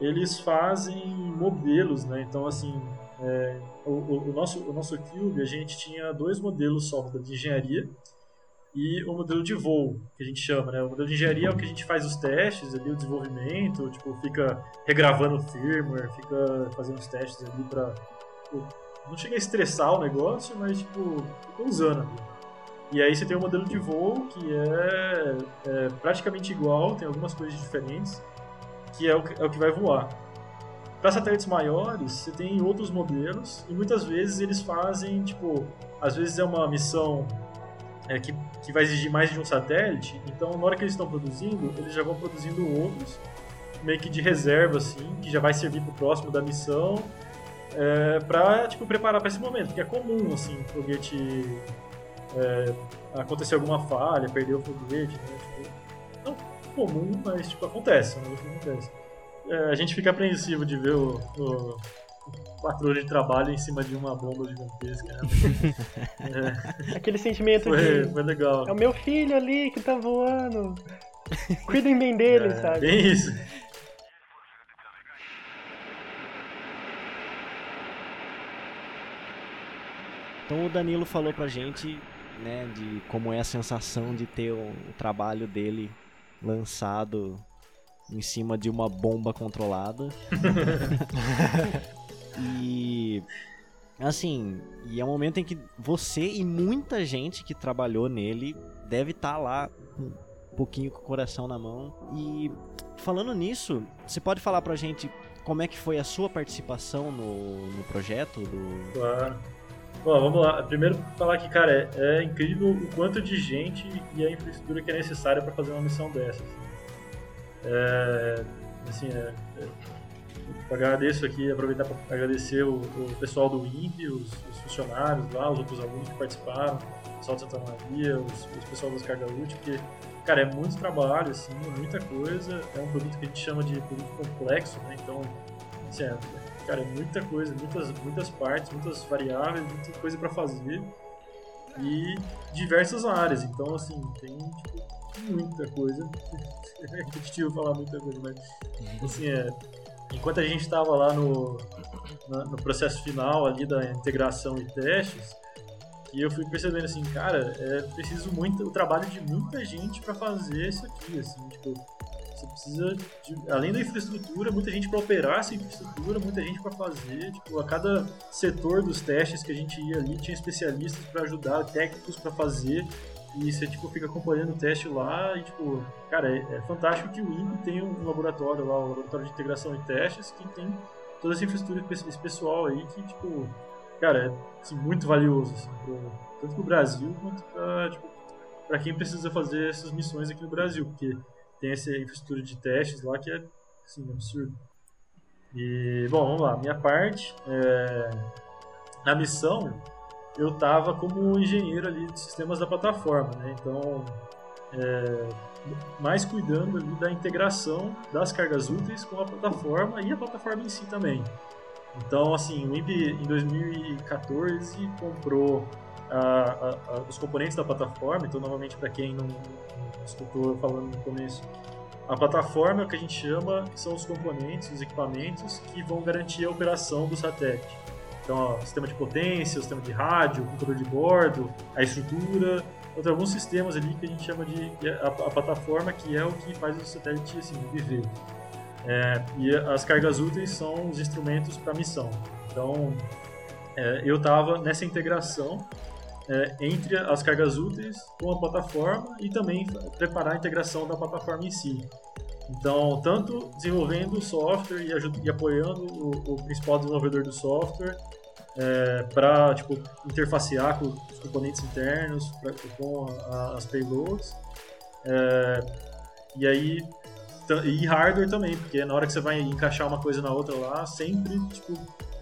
eles fazem modelos, né? Então, assim, é, o, o- o nosso, o nosso Cube, a gente tinha dois modelos só, de engenharia e o modelo de voo, que a gente chama, né? O modelo de engenharia é o que a gente faz os testes ali, o desenvolvimento, tipo, fica regravando o firmware, fica fazendo os testes ali pra... tipo, Não chega a estressar o negócio, mas, tipo, fica usando ali. E aí você tem o modelo de voo, que é, é praticamente igual, tem algumas coisas diferentes, que é o que, é o que vai voar. Para satélites maiores, você tem outros modelos, e muitas vezes eles fazem, tipo, às vezes é uma missão é, que, que vai exigir mais de um satélite, então na hora que eles estão produzindo, eles já vão produzindo outros, meio que de reserva, assim, que já vai servir pro próximo da missão, é, pra, tipo, preparar para esse momento, porque é comum, assim, o foguete é, acontecer alguma falha, perder o foguete, né? Tipo, não comum, mas tipo, acontece, é um que acontece. É, a gente fica apreensivo de ver o, o, o patrulho de trabalho em cima de uma bomba gigantesca. Né? (laughs) Aquele sentimento Foi, de. foi legal. É o meu filho ali que tá voando. Cuidem bem dele, É, sabe? bem isso. Então o Danilo falou pra gente, né, de como é a sensação de ter o, o trabalho dele lançado em cima de uma bomba controlada. (laughs) e assim, e é um momento em que você e muita gente que trabalhou nele deve estar lá com um pouquinho com o coração na mão. E falando nisso, você pode falar pra gente como é que foi a sua participação no, no projeto do Claro. Bom, vamos lá. Primeiro, falar que, cara, é, é incrível o quanto de gente e a infraestrutura que é necessária para fazer uma missão dessas. É, assim, é, é, agradeço aqui, aproveitar para agradecer o, o pessoal do INPE, os, os funcionários lá, os outros alunos que participaram, o pessoal de Santa Maria, os, os pessoal das Carga Útil, porque, cara, é muito trabalho, assim, muita coisa. É um produto que a gente chama de produto complexo, né? Então, assim, é, cara, é muita coisa, muitas, muitas partes, muitas variáveis, muita coisa para fazer e diversas áreas. Então, assim, tem tipo, muita coisa. (laughs) É repetitivo falar muita coisa, mas assim, é, enquanto a gente estava lá no, no processo final ali da integração e testes, e eu fui percebendo assim, cara, é preciso muito o trabalho de muita gente para fazer isso aqui, assim, tipo, você precisa de, além da infraestrutura, muita gente para operar essa infraestrutura, muita gente para fazer, tipo, a cada setor dos testes que a gente ia ali tinha especialistas para ajudar, técnicos para fazer. E você tipo fica acompanhando o teste lá e tipo, cara, é, é fantástico que o INPE tem um laboratório lá, um laboratório de integração e testes que tem toda essa infraestrutura esse pessoal aí que tipo cara, é assim, muito valioso, assim, pro, tanto para o Brasil quanto para tipo, pra quem precisa fazer essas missões aqui no Brasil, porque tem essa infraestrutura de testes lá que é assim, absurdo. E, bom, vamos lá. Minha parte, é, na missão, eu estava como engenheiro ali de sistemas da plataforma, né? Então, é, mais cuidando ali da integração das cargas úteis com a plataforma e a plataforma em si também. Então, assim, o INPE em 2014 comprou a, a, a, os componentes da plataforma. Então, novamente, para quem não, não escutou falando no começo, a plataforma, é o que a gente chama, são os componentes, os equipamentos que vão garantir a operação do satélite. Então, ó, sistema de potência, sistema de rádio, computador de bordo, a estrutura, tem alguns sistemas ali que a gente chama de a, a plataforma, que é o que faz o satélite assim, viver. É, e as cargas úteis são os instrumentos para missão. Então, é, eu estava nessa integração é, entre as cargas úteis com a plataforma e também preparar a integração da plataforma em si. Então, tanto desenvolvendo o software e, e apoiando o, o, principal desenvolvedor do software é, para tipo, interfacear com os componentes internos, pra, com a, as payloads. É, e aí e hardware também, porque na hora que você vai encaixar uma coisa na outra lá, sempre, tipo,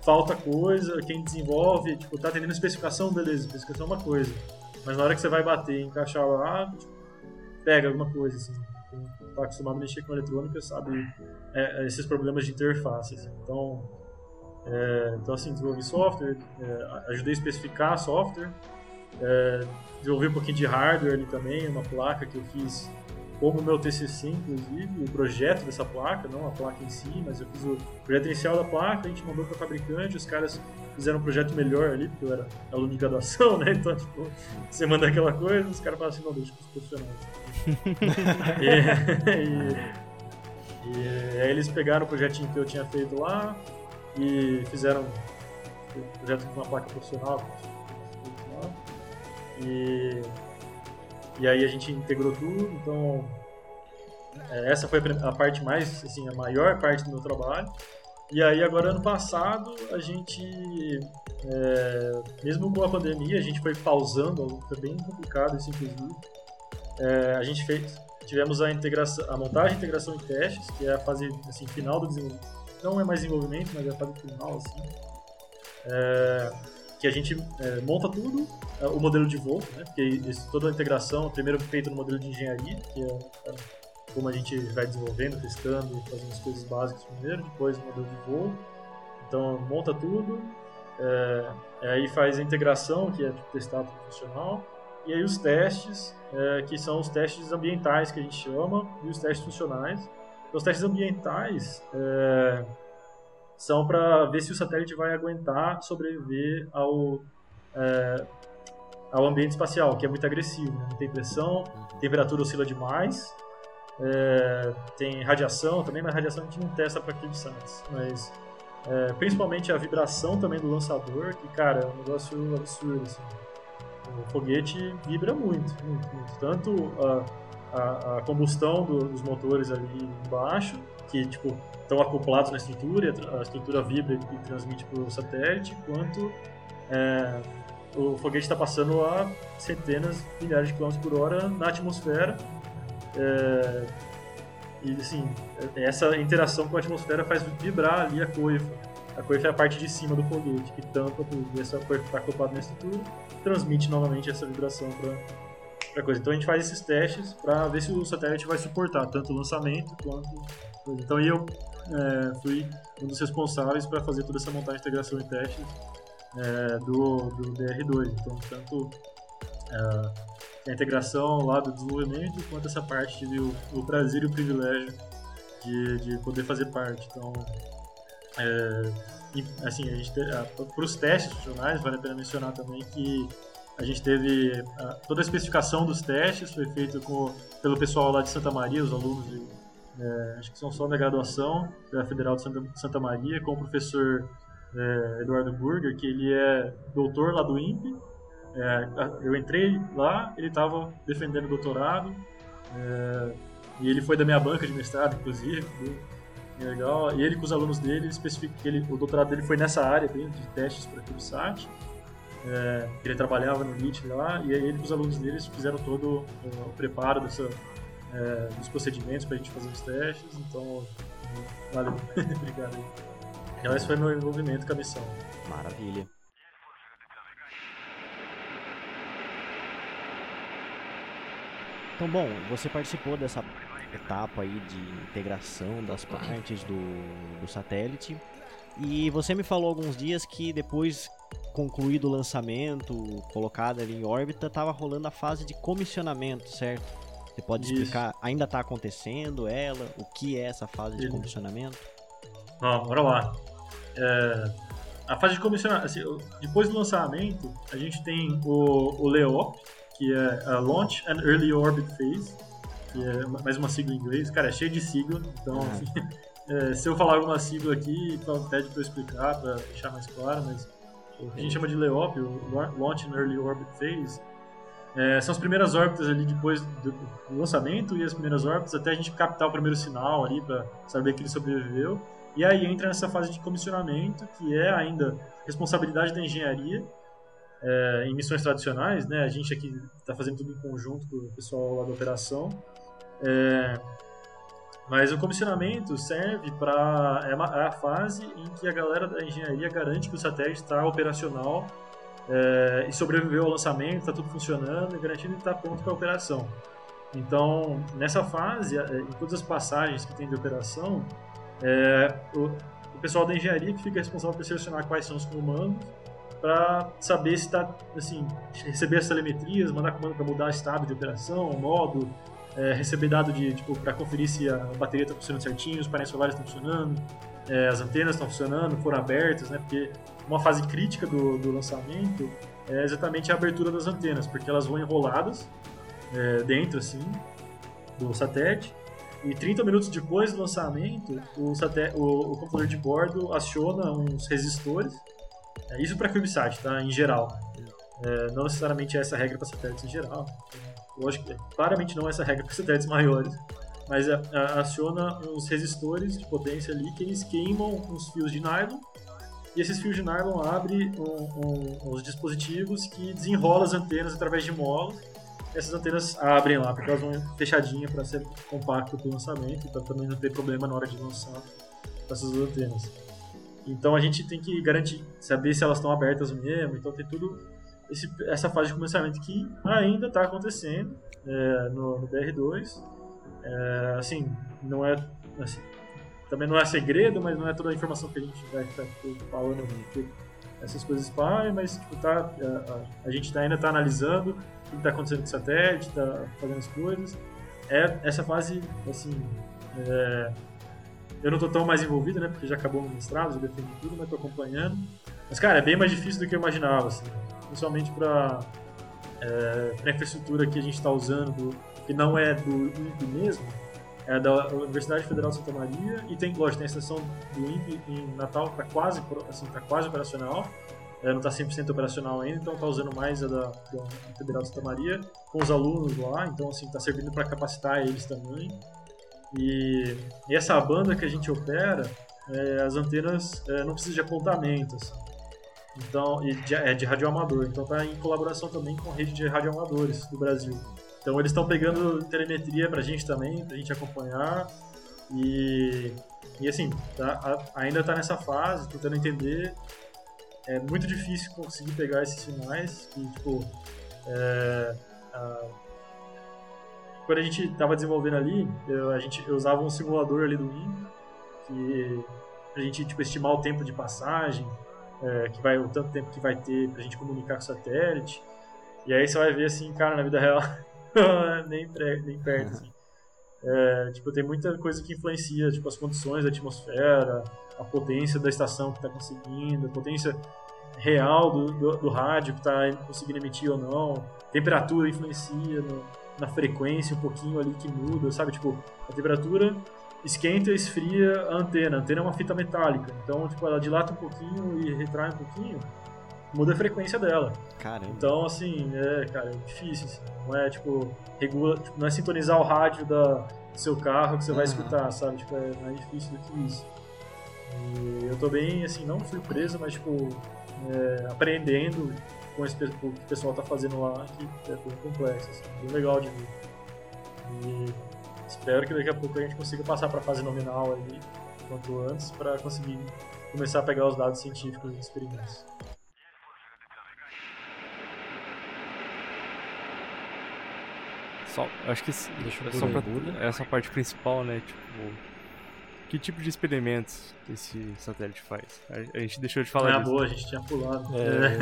falta coisa, quem desenvolve, tipo, tá atendendo especificação, beleza, especificação é uma coisa. Mas na hora que você vai bater e encaixar lá, tipo, pega alguma coisa, assim. Quem tá acostumado a mexer com eletrônica sabe é, é esses problemas de interface, assim. Então, é, então assim, desenvolvi software, é, ajudei a especificar software, é, desenvolvi um pouquinho de hardware ali também, uma placa que eu fiz como o meu TCC, inclusive, o projeto dessa placa, não a placa em si, mas eu fiz o projeto inicial da placa, a gente mandou para o fabricante, os caras fizeram um projeto melhor ali, porque eu era aluno de graduação, né? Então, tipo, você manda aquela coisa, os caras falam assim, não, deixa com os profissionais. (laughs) e, (laughs) e, e, aí eles pegaram o projetinho que eu tinha feito lá e fizeram o projeto com uma placa profissional. E e aí a gente integrou tudo, então é, essa foi a parte mais, assim, a maior parte do meu trabalho. E aí agora ano passado a gente, é, mesmo com a pandemia, a gente foi pausando, foi bem complicado isso inclusive. É, a gente fez, tivemos a integração, a montagem, integração e testes, que é a fase assim, final do desenvolvimento. Não é mais desenvolvimento, mas é a fase final assim. É, que a gente é, monta tudo, é, o modelo de voo, né? Porque isso, toda a integração, primeiro feito no modelo de engenharia, que é, é como a gente vai desenvolvendo, testando, fazendo as coisas básicas primeiro, depois o modelo de voo. Então monta tudo, é, aí faz a integração, que é testar tudo funcional, e aí os testes, é, que são os testes ambientais que a gente chama, e os testes funcionais. Então, os testes ambientais é, são para ver se o satélite vai aguentar sobreviver ao, é, ao ambiente espacial, que é muito agressivo. Né? Não tem pressão, temperatura oscila demais, é, tem radiação também, mas radiação a gente não testa para CubeSats. Mas é, principalmente a vibração também do lançador, que, cara, é um negócio absurdo. Assim. O foguete vibra muito, muito, muito. Tanto a, a, a combustão do, dos motores ali embaixo, que, tipo, estão acoplados na estrutura, a estrutura vibra e transmite para o satélite, quanto é, o foguete está passando a centenas, milhares de quilômetros por hora na atmosfera. É, e assim, essa interação com a atmosfera faz vibrar ali a coifa. A coifa é a parte de cima do foguete, que tampa tudo. E essa coifa está acoplada na estrutura, transmite novamente essa vibração para a coisa. Então a gente faz esses testes para ver se o satélite vai suportar tanto o lançamento quanto. Então eu é, fui um dos responsáveis para fazer toda essa montagem, integração e testes é, do, do DR2. Então, tanto é, a integração lá do desenvolvimento, quanto essa parte tive o, o prazer e o privilégio de, de poder fazer parte. Então, é, assim, a gente para os testes funcionais, vale a pena mencionar também que a gente teve a, toda a especificação dos testes foi feita pelo pessoal lá de Santa Maria, os alunos de, é, acho que são só da graduação da Federal de Santa, Santa Maria, com o professor é, Eduardo Burger, que ele é doutor lá do INPE. É, eu entrei lá, ele estava defendendo o doutorado, é, e ele foi da minha banca de mestrado, inclusive. Legal. E ele com os alunos dele, especifica que ele, o doutorado dele foi nessa área bem, de testes para CubeSat. É, ele trabalhava no NIT lá, e ele com os alunos deles fizeram todo o preparo dessa, é, dos procedimentos para a gente fazer os testes. Então, valeu. (laughs) Obrigado. Então, esse foi meu envolvimento com a missão. Maravilha. Então, bom, você participou dessa etapa aí de integração das partes do, do satélite. E você me falou alguns dias que depois concluído o lançamento, colocado ali em órbita, estava rolando a fase de comissionamento, certo? Você pode Isso. explicar, ainda está acontecendo ela, o que é essa fase de comissionamento? Vamos, bora lá. É, a fase de comissionamento, assim, depois do lançamento, a gente tem o, o LEOP, que é a Launch and Early Orbit Phase, que é mais uma sigla em inglês. Cara, é cheio de sigla, então assim, (laughs) é, se eu falar alguma sigla aqui, então pede para eu explicar, para deixar mais claro, mas o que a gente chama de LEOP, o Launch and Early Orbit Phase, é, são as primeiras órbitas ali depois do, lançamento e as primeiras órbitas até a gente captar o primeiro sinal ali para saber que ele sobreviveu. E aí entra nessa fase de comissionamento, que é ainda responsabilidade da engenharia é, em missões tradicionais, né? A gente aqui está fazendo tudo em conjunto com o pessoal lá da operação. É, mas o comissionamento serve para é, é, a fase em que a galera da engenharia garante que o satélite está operacional é, e sobreviveu ao lançamento, está tudo funcionando garantindo que está pronto para a operação. Então, nessa fase, é, em todas as passagens que tem de operação, o, o, pessoal da engenharia que fica responsável por selecionar quais são os comandos para saber se está, assim, receber as telemetrias, mandar comando para mudar estado de operação, modo, é, receber dado de, tipo, para conferir se a bateria está funcionando certinho, os painéis solares estão funcionando, é, as antenas estão funcionando, foram abertas, né? Porque uma fase crítica do, do lançamento é exatamente a abertura das antenas, porque elas vão enroladas é, dentro, assim, do satélite. E 30 minutos depois do lançamento, o, o, o computador de bordo aciona uns resistores. É isso para CubeSat, tá? Em geral. É, não necessariamente essa regra para satélites em geral. Lógico que claramente não é essa regra para satélites maiores. Mas a, a, aciona uns resistores de potência ali que eles queimam uns fios de nylon. E esses fios de nylon abrem um, um, dispositivos que desenrolam as antenas através de molas. Essas antenas abrem lá, porque elas vão fechadinhas para ser compacto para o lançamento, para também não ter problema na hora de lançar essas antenas. Então a gente tem que garantir, saber se elas estão abertas mesmo. Então tem tudo esse, essa fase de começamento que ainda está acontecendo é, no, no, BR2. É, assim, não é. Assim, também não é segredo, mas não é toda a informação que a gente vai estar falando aqui. Essas coisas para, mas tipo, tá, a, a, a gente ainda está analisando o que está acontecendo com o satélite, está fazendo as coisas. É essa fase, assim, é, eu não estou tão mais envolvido, né, porque já acabou o mestrado, já defendi tudo, mas estou acompanhando. Mas, cara, é bem mais difícil do que eu imaginava, assim principalmente para é, a infraestrutura que a gente está usando, que não é do INPE mesmo, é da Universidade Federal de Santa Maria e tem, lógico, tem a estação do INPE em Natal, está quase, assim, tá quase operacional, é, não está 100% operacional ainda, então está usando mais a da, da, Federal de Santa Maria, com os alunos lá, então assim, está servindo para capacitar eles também. E, e, essa banda que a gente opera, é, as antenas é, não precisam de apontamento, assim. Então, e de, é de radioamador. Então tá em colaboração também com a rede de radioamadores do Brasil. Então eles estão pegando telemetria pra gente também, pra gente acompanhar. E, e assim, tá, ainda tá nessa fase, tentando entender. É muito difícil conseguir pegar esses sinais. Tipo, é, a, quando a gente estava desenvolvendo ali, eu, a gente eu usava um simulador ali do INPE, que a gente tipo, estimar o tempo de passagem, é, que vai, o tanto tempo que vai ter pra gente comunicar com o satélite. E aí você vai ver assim, cara, na vida real, (laughs) nem, nem perto, assim. é, tipo, tem muita coisa que influencia, tipo, as condições da atmosfera, a potência da estação que está conseguindo, a potência real do, do, do rádio que está conseguindo emitir ou não, temperatura influencia no, na frequência um pouquinho ali que muda, sabe? Tipo, a temperatura esquenta e esfria a antena. A antena é uma fita metálica, então, tipo, ela dilata um pouquinho e retrai um pouquinho, muda a frequência dela. Caramba. Então, assim, é, cara, é difícil, assim. Não é, tipo, regula, tipo, não é sintonizar o rádio da, do seu carro que você vai Aham. escutar, sabe? Tipo, é mais difícil do que isso. E eu tô bem, assim, não surpreso, mas, tipo, é, aprendendo com esse, com o que o pessoal tá fazendo lá, que é bem complexo, assim, bem legal de ver. E espero que daqui a pouco a gente consiga passar pra fase nominal aí, quanto antes, pra conseguir começar a pegar os dados científicos dos experimentos. Só, acho que s- Deixa eu é só pra Buda. essa parte principal, né? Tipo, que tipo de experimentos esse satélite faz? A, a gente deixou de falar Ah, disso. boa, a gente tinha pulado. É.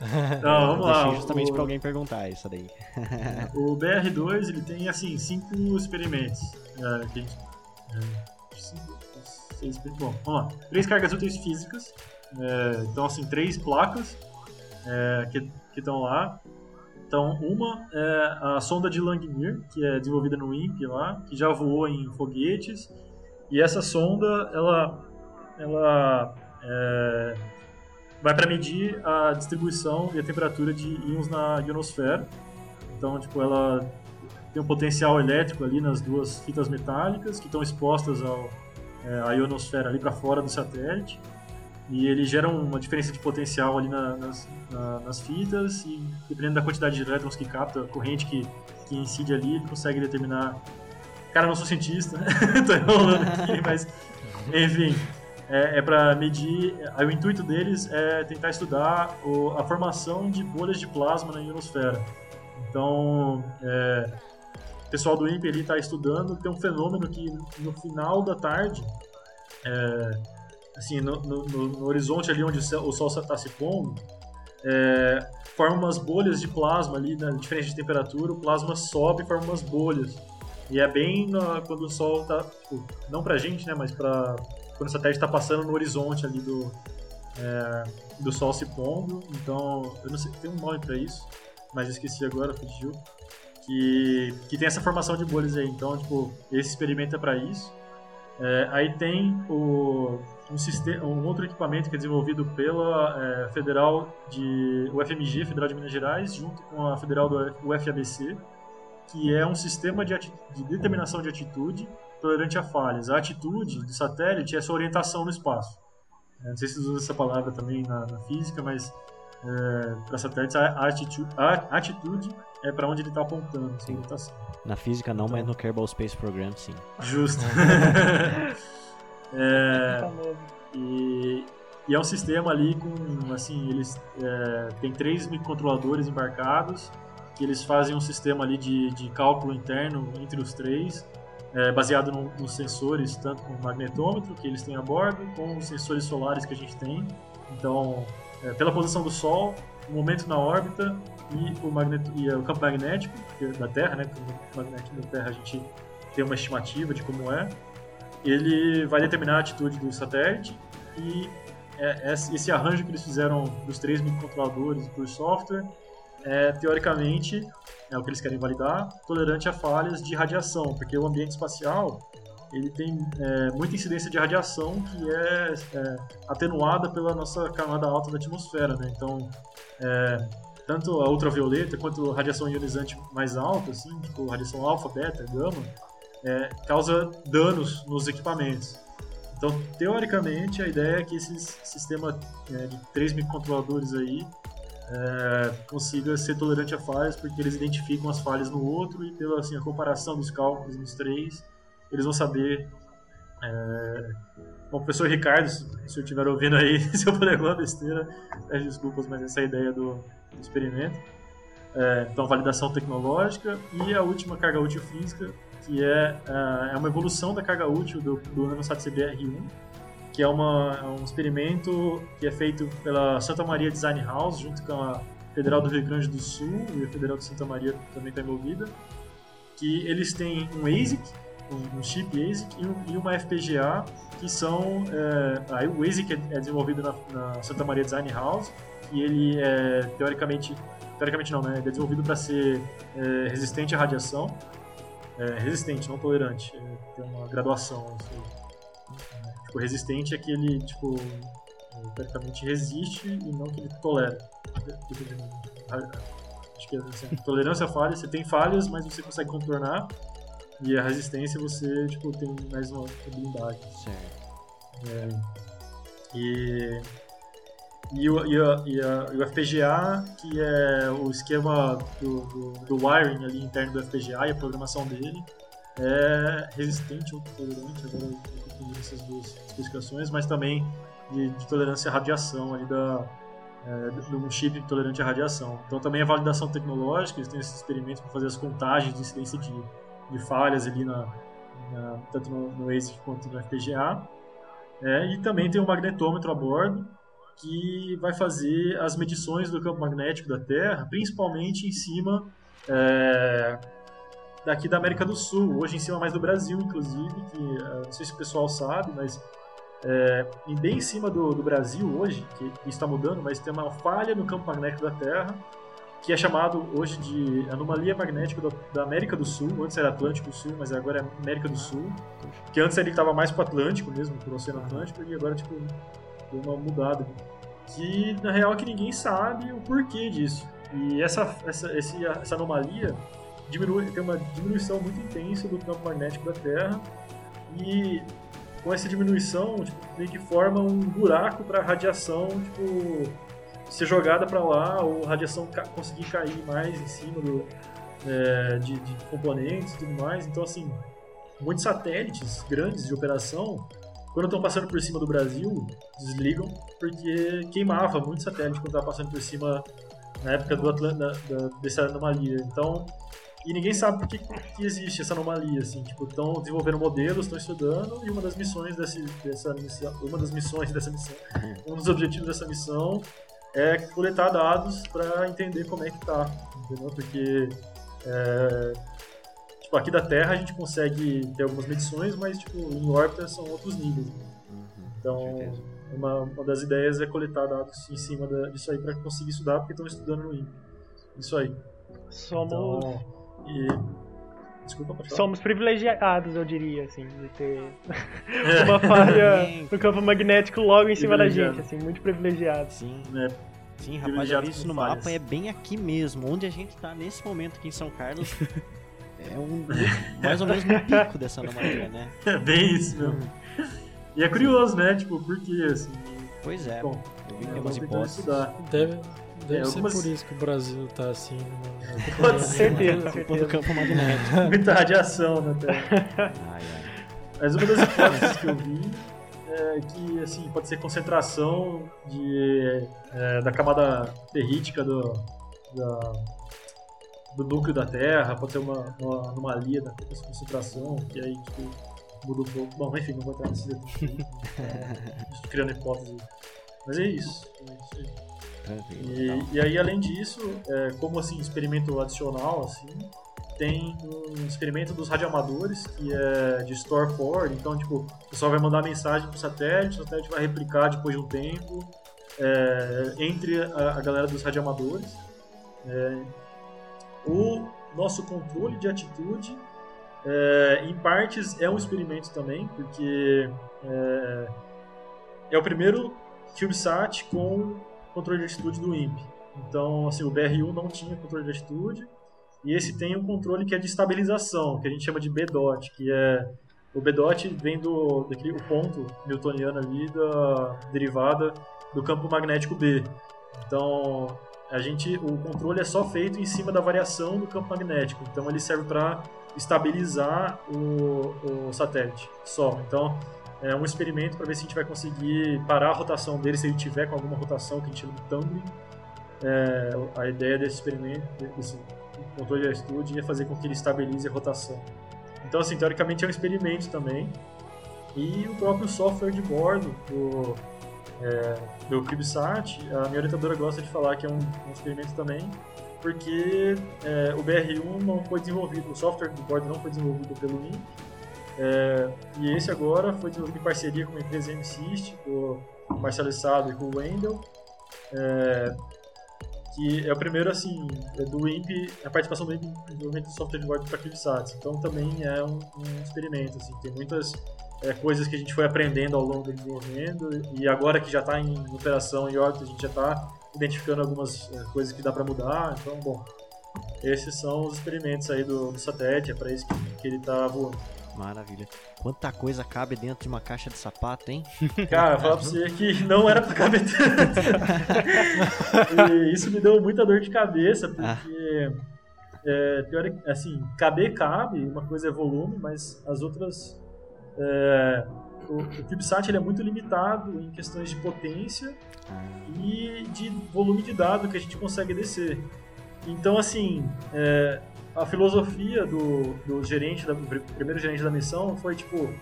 (laughs) Não, vamos lá. Deixei justamente o, pra alguém perguntar isso daí. (laughs) o BR2 ele tem assim cinco experimentos. É, que a gente, é, cinco, seis, bom, vamos lá. Três cargas úteis físicas. É, então assim três placas é, que que estão lá. Então uma é a sonda de Langmuir que é desenvolvida no INPE lá, que já voou em foguetes. E essa sonda ela ela é, vai para medir a distribuição e a temperatura de íons na ionosfera. Então, tipo, ela tem um potencial elétrico ali nas duas fitas metálicas que estão expostas ao, é, à ionosfera ali para fora do satélite. E ele gera uma diferença de potencial ali na- nas, na- nas fitas e dependendo da quantidade de elétrons que capta, a corrente que, que incide ali, ele consegue determinar... Cara, não sou cientista, (laughs) tô enrolando aqui, mas enfim, é, é para medir. O intuito deles é tentar estudar o- a formação de bolhas de plasma na ionosfera. Então, é, o pessoal do INPE está estudando. Tem um fenômeno que no final da tarde, é, assim, no, no- no- horizonte ali onde o sol está se pondo, é, forma umas bolhas de plasma ali, na diferença de temperatura, o plasma sobe e forma umas bolhas. E é bem quando o sol tá, tipo, não pra gente, né, mas pra quando o satélite tá passando no horizonte ali do, é, do sol se pondo. Então, eu não sei, tem um nome pra isso, mas esqueci agora, fugiu. Que, que tem essa formação de bolhas aí. Então, tipo, esse experimento é pra isso. É, aí tem o, um, sistema, um outro equipamento que é desenvolvido pela é, Federal de UFMG, Federal de Minas Gerais, junto com a Federal do UFABC, que é um sistema de, de determinação de atitude tolerante a falhas. A atitude do satélite é sua orientação no espaço. É, Não sei se você usa essa palavra também na, na física, mas para satélites a, a atitude, a atitude é para onde ele está apontando, sua orientação. Na física não, Então. mas no Kerbal Space Program sim. Justo. (laughs) é, e, e é um sistema ali com, assim, eles é, tem três microcontroladores embarcados que eles fazem um sistema ali de, de cálculo interno entre os três, é, baseado no- nos sensores, tanto com o magnetômetro que eles têm a bordo, com os sensores solares que a gente tem. Então, é, pela posição do Sol, o momento na órbita e o, magneto, e o campo magnético é da Terra, né? O magnético da Terra a gente tem uma estimativa de como é. Ele vai determinar a atitude do satélite e é, esse arranjo que eles fizeram dos três microcontroladores por software é, teoricamente, é o que eles querem validar, tolerante a falhas de radiação, porque o ambiente espacial ele tem é, muita incidência de radiação que é, é, atenuada pela nossa camada alta da atmosfera, né? Então, é, tanto a ultravioleta quanto a radiação ionizante mais alta, assim, tipo radiação alfa, beta, gama, é, causa danos nos equipamentos. Então, teoricamente, a ideia é que esse sistema é, de três microcontroladores aí é, consiga ser tolerante a falhas, porque eles identificam as falhas no outro e pela assim, a comparação dos cálculos nos três, eles vão saber. É... Bom, professor Ricardo, se senhor estiver ouvindo aí, (laughs) se eu falei alguma besteira, peço desculpas, mas essa é a ideia do, do experimento. É, então, validação tecnológica e a última carga útil física, que é, ah, é uma evolução da carga útil do, do NanoSat CBR-1, que é, uma, é um experimento que é feito pela Santa Maria Design House, junto com a Federal do Rio Grande do Sul e a Federal de Santa Maria também está envolvida, que eles têm um ASIC, um, chip ASIC e, um, e, uma FPGA que são é, aí o ASIC é, é desenvolvido na, na, Santa Maria Design House e ele é teoricamente teoricamente não, né? Ele é desenvolvido para ser é, resistente à radiação, é, resistente, não tolerante, é, tem uma graduação. Assim, tipo, resistente é que ele tipo teoricamente resiste e não que ele tolera. Acho que assim, tolerância a falhas, você tem falhas, mas você consegue contornar. E a resistência você tipo, tem mais uma blindagem. Certo. É, e, e, o, e, a, e, a, e o FPGA, que é o esquema do, do, do, wiring ali interno do FPGA e a programação dele, é resistente ou tolerante, agora essas duas especificações, mas também de, de tolerância à radiação ali da, é, de um chip tolerante à radiação. Então também a validação tecnológica, eles têm esses experimentos para fazer as contagens de incidência de, de falhas ali na, na tanto no, no ASIC quanto no FPGA. É, e também tem um magnetômetro a bordo que vai fazer as medições do campo magnético da Terra, principalmente em cima é, daqui da América do Sul, hoje em cima mais do Brasil, inclusive, que é, não sei se o pessoal sabe, mas é, e bem em cima do, do Brasil hoje, que está mudando, mas tem uma falha no campo magnético da Terra, que é chamado hoje de anomalia magnética do, da América do Sul. Antes era Atlântico Sul, mas agora é América do Sul. Que antes ele estava mais para o Atlântico mesmo, para o Oceano Atlântico, e agora tipo deu uma mudada. Que na real é que ninguém sabe o porquê disso. E essa essa esse, essa anomalia diminui, tem uma diminuição muito intensa do campo magnético da Terra e com essa diminuição, tipo, meio que forma um buraco para a radiação, tipo, ser jogada para lá ou radiação ca conseguir cair mais em cima do, é, de, de, componentes e tudo mais. Então, assim, muitos satélites grandes de operação, quando estão passando por cima do Brasil, desligam porque queimava muito satélite quando estava passando por cima na época do Atlanta, da, dessa anomalia. Então, e ninguém sabe por que, que existe essa anomalia, assim, tipo, estão desenvolvendo modelos, estão estudando, e uma das missões desse, dessa missão, uma das missões dessa missão, (laughs) um dos objetivos dessa missão é coletar dados para entender como é que tá, entendeu? Porque é, tipo, aqui da Terra a gente consegue ter algumas medições, mas tipo, em órbita são outros níveis. Uhum, então, uma, uma das ideias é coletar dados em cima da, disso aí para conseguir estudar, porque estão estudando no INPE. Isso aí. Somos então, e. Desculpa, pode Somos privilegiados, eu diria, assim, de ter uma falha no campo magnético logo em cima da gente, assim, muito privilegiado. Sim, né? Sim, rapaz, eu vi isso no mapa, é bem aqui mesmo, onde a gente tá nesse momento aqui em São Carlos. (laughs) é um mais ou menos no pico dessa anomalia, né? (laughs) É bem isso mesmo. E é curioso, né? Tipo, por que assim? Pois é. Bom, eu vi que tem umas hipóteses. Deve, Deve é, ser algumas... por isso que o Brasil tá assim. Né? (laughs) Com certeza, certeza. campo magnético. Muita radiação na Terra. Ai, ai. Mas uma das hipóteses que eu vi é que assim, pode ser concentração de, é, da camada ferrítica do, da, do núcleo da Terra, pode ser uma, uma anomalia da concentração, que aí tipo, muda um pouco. Bom, enfim, não vou entrar nesse detalhe. (laughs) criando hipótese. Mas é isso. É isso aí. E, e, aí, além disso, é, como assim, experimento adicional, assim, tem um experimento dos radioamadores, que é de store forward, então, tipo, o pessoal vai mandar mensagem pro satélite, o satélite vai replicar depois de um tempo, é, entre a, a, galera dos radioamadores. É, o nosso controle de atitude, é, em partes, é um experimento também, porque é, é o primeiro CubeSat com controle de atitude do INPE. Então, assim, o BRU não tinha controle de atitude, e esse tem um controle que é de estabilização, que a gente chama de BDOT, que é o BDOT vem do daquele o ponto newtoniano ali da derivada do campo magnético B. Então, a gente o controle é só feito em cima da variação do campo magnético. Então, ele serve para estabilizar o, o satélite só. Então, é um experimento para ver se a gente vai conseguir parar a rotação dele se ele tiver com alguma rotação que a gente chama de tumbling. É, a ideia desse experimento, desse controle de atitude, é fazer com que ele estabilize a rotação. Então, assim, teoricamente é um experimento também. E o próprio software de bordo do, é, do CubeSat, a minha orientadora gosta de falar que é um, um experimento também, porque é, o BR1 não foi desenvolvido, o software do board não foi desenvolvido pelo INPE, é, e esse agora foi desenvolvido em parceria com a empresa MSystem, com o Marcelo Sado e com o Wendel, é, que é o primeiro, assim, é do INPE, a participação do INPE no desenvolvimento do software de board para CubeSats. Então também é um, um experimento, assim, tem muitas é, coisas que a gente foi aprendendo ao longo do desenvolvimento e agora que já está em operação em órbita, a gente já está identificando algumas é, coisas que dá para mudar. Então, bom, esses são os experimentos aí do, do satélite, é para isso que, que ele está voando. Maravilha. Quanta coisa cabe dentro de uma caixa de sapato, hein? (laughs) Cara, falar pra você que não era pra caber tanto. (laughs) e isso me deu muita dor de cabeça, porque, é, teoric, assim, caber cabe, uma coisa é volume, mas as outras. É, o, o CubeSat ele é muito limitado em questões de potência e de volume de dado que a gente consegue descer. Então, assim, é, a filosofia do, do gerente, do primeiro gerente da missão foi tipo: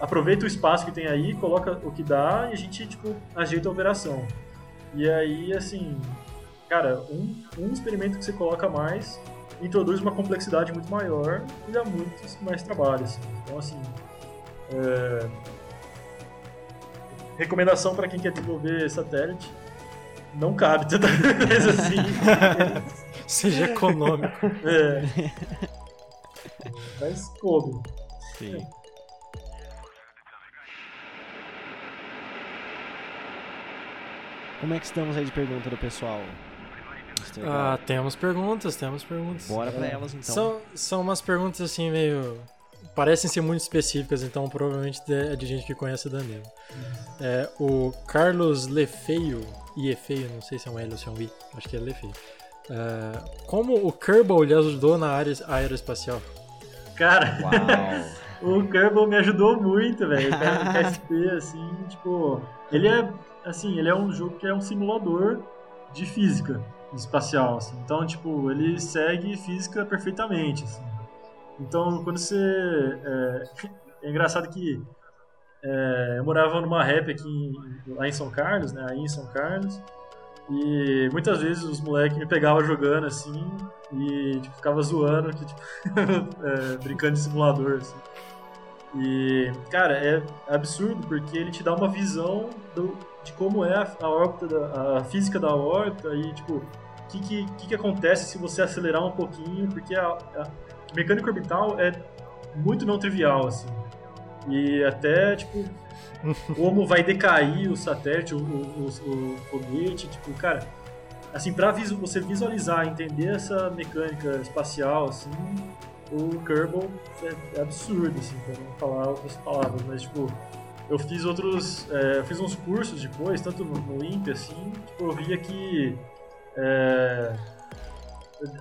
aproveita o espaço que tem aí, coloca o que dá e a gente tipo, ajeita a operação. E aí, assim, cara, um, um experimento que você coloca mais introduz uma complexidade muito maior e dá muito mais trabalho. Assim. Então, assim, é... recomendação para quem quer desenvolver satélite: não cabe tanta (laughs) coisa assim. (laughs) (laughs) Seja econômico. É. (laughs) Mas coube. Sim. Como é que estamos aí de pergunta do pessoal? Ah, temos perguntas, temos perguntas. Bora pra elas então. São, são umas perguntas assim meio. Parecem ser muito específicas, então provavelmente é de gente que conhece o Danilo. É, o Carlos Lefeio, Iefeio, não sei se é um L ou se é um I, acho que é Lefeio. É, como o Kerbal lhe ajudou na área aeroespacial? Cara, Uau. (laughs) o Kerbal me ajudou muito, velho. O KSP, (laughs) assim, tipo. Ele é. Assim, ele é um jogo que é um simulador de física espacial, assim. Então, tipo, ele segue física perfeitamente, assim. Então, quando você. É, é engraçado que. É, eu morava numa rap aqui em, lá em São Carlos, né? Aí em São Carlos. E muitas vezes os moleques me pegavam jogando assim e tipo, ficava zoando, que, tipo, (laughs) é, brincando de simulador. Assim. E, cara, é absurdo porque ele te dá uma visão do, de como é a, órbita, da, a física da órbita e, tipo, o que, que, que, que acontece se você acelerar um pouquinho, porque a, a mecânica orbital é muito não trivial, assim. E até, tipo, como vai decair o satélite, o, o, o, foguete, tipo, cara, assim, pra você visualizar, entender essa mecânica espacial, assim, o Kerbal é, é absurdo, assim, pra não falar outras palavras, mas, tipo, eu fiz outros, é, eu fiz uns cursos depois, tanto no, no INPE, assim, tipo, eu via que é,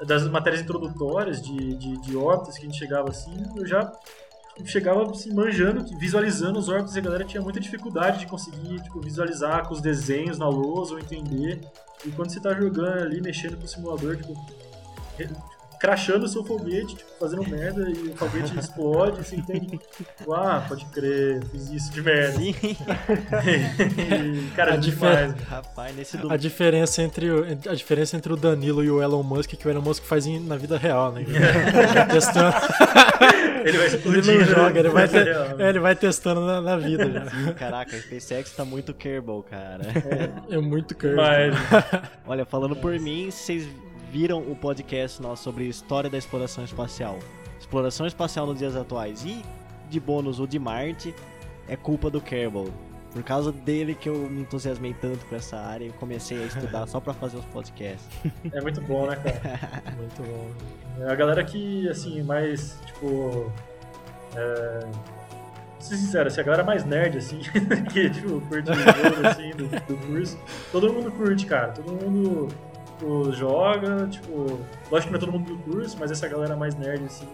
das matérias introdutórias de, de, de órbitas que a gente chegava assim, eu já chegava assim, manjando, visualizando os órbitas e a galera tinha muita dificuldade de conseguir tipo, visualizar com os desenhos na lousa ou entender. E quando você tá jogando ali, mexendo com o simulador, tipo, crachando o seu foguete, tipo, fazendo merda e o foguete explode, você entende. Ah, pode crer, fiz isso de merda. Sim. (laughs) E, cara, A é difer- demais. Rapaz, nesse do... A diferença, entre o, a diferença entre o Danilo e o Elon Musk é que o Elon Musk faz em- na vida real, né? (laughs) Ele vai testando, Ele vai ele explodir. não joga, ele vai, te- Real. é, ele vai testando na, na vida já. Sim, caraca, SpaceX tá muito Kerbal, cara. É muito curve. Mas, Olha, falando por mim, vocês viram o podcast nosso sobre história da exploração espacial. Exploração espacial nos dias atuais e de bônus o de Marte é culpa do Kerbal. Por causa dele que eu me entusiasmei tanto com essa área e comecei a estudar (laughs) só pra fazer os podcasts. é muito bom, né, cara? (laughs) Muito bom. É A galera que, assim, mais, tipo. É... Vou ser sincero, assim, a galera mais nerd, assim, (laughs) que, tipo, curte o jogo, assim, do, do curso. Todo mundo curte, cara. Todo mundo tipo, joga, tipo. Lógico que não é todo mundo do curso, mas essa galera mais nerd, assim,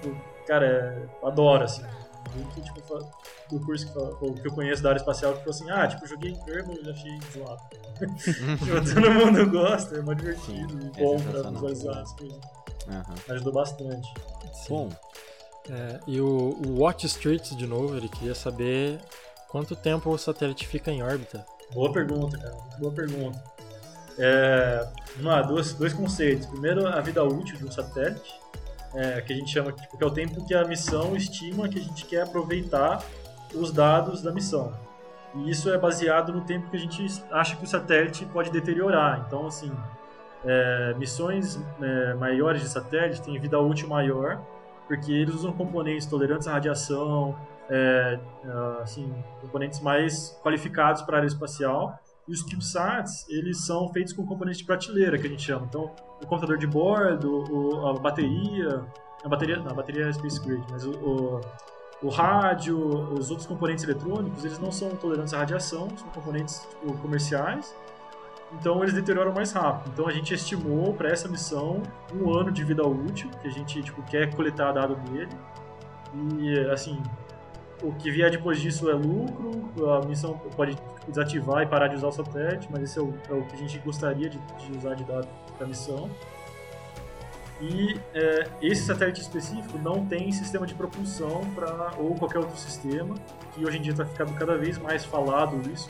tipo, cara, adora, assim. Muito, tipo, do curso que, que eu conheço da área espacial, que falou assim, ah, tipo, joguei Kerbal e achei zoado. (laughs) tipo, todo mundo gosta, é muito divertido Sim, e é bom pra visualizar as coisas. Aham. Ajudou bastante. Bom, É, e o, o Watch Street, de novo, ele queria saber quanto tempo o satélite fica em órbita? Boa pergunta, cara. Boa pergunta. É, lá, dois, dois conceitos. Primeiro, a vida útil de um satélite, é, que a gente chama tipo, que é o tempo que a missão estima que a gente quer aproveitar os dados da missão. E isso é baseado no tempo que a gente acha que o satélite pode deteriorar. Então, assim, é, missões é, maiores de satélite têm vida útil maior, porque eles usam componentes tolerantes à radiação, é, assim, componentes mais qualificados para a área espacial. E os CubeSats, eles são feitos com componentes de prateleira, que a gente chama. Então, o computador de bordo, o, a bateria, a bateria, não, a bateria é Space Grid, mas o, o, o, rádio, os outros componentes eletrônicos, eles não são tolerantes à radiação, são componentes tipo, comerciais. Então, eles deterioram mais rápido. Então, a gente estimou para essa missão um ano de vida útil, que a gente tipo, quer coletar dado dele. E, assim, o que vier depois disso é lucro, a missão pode desativar e parar de usar o satélite, mas esse é o, é o que a gente gostaria de, de usar de dado para a missão. E é, esse satélite específico não tem sistema de propulsão para ou qualquer outro sistema, que hoje em dia está ficando cada vez mais falado isso,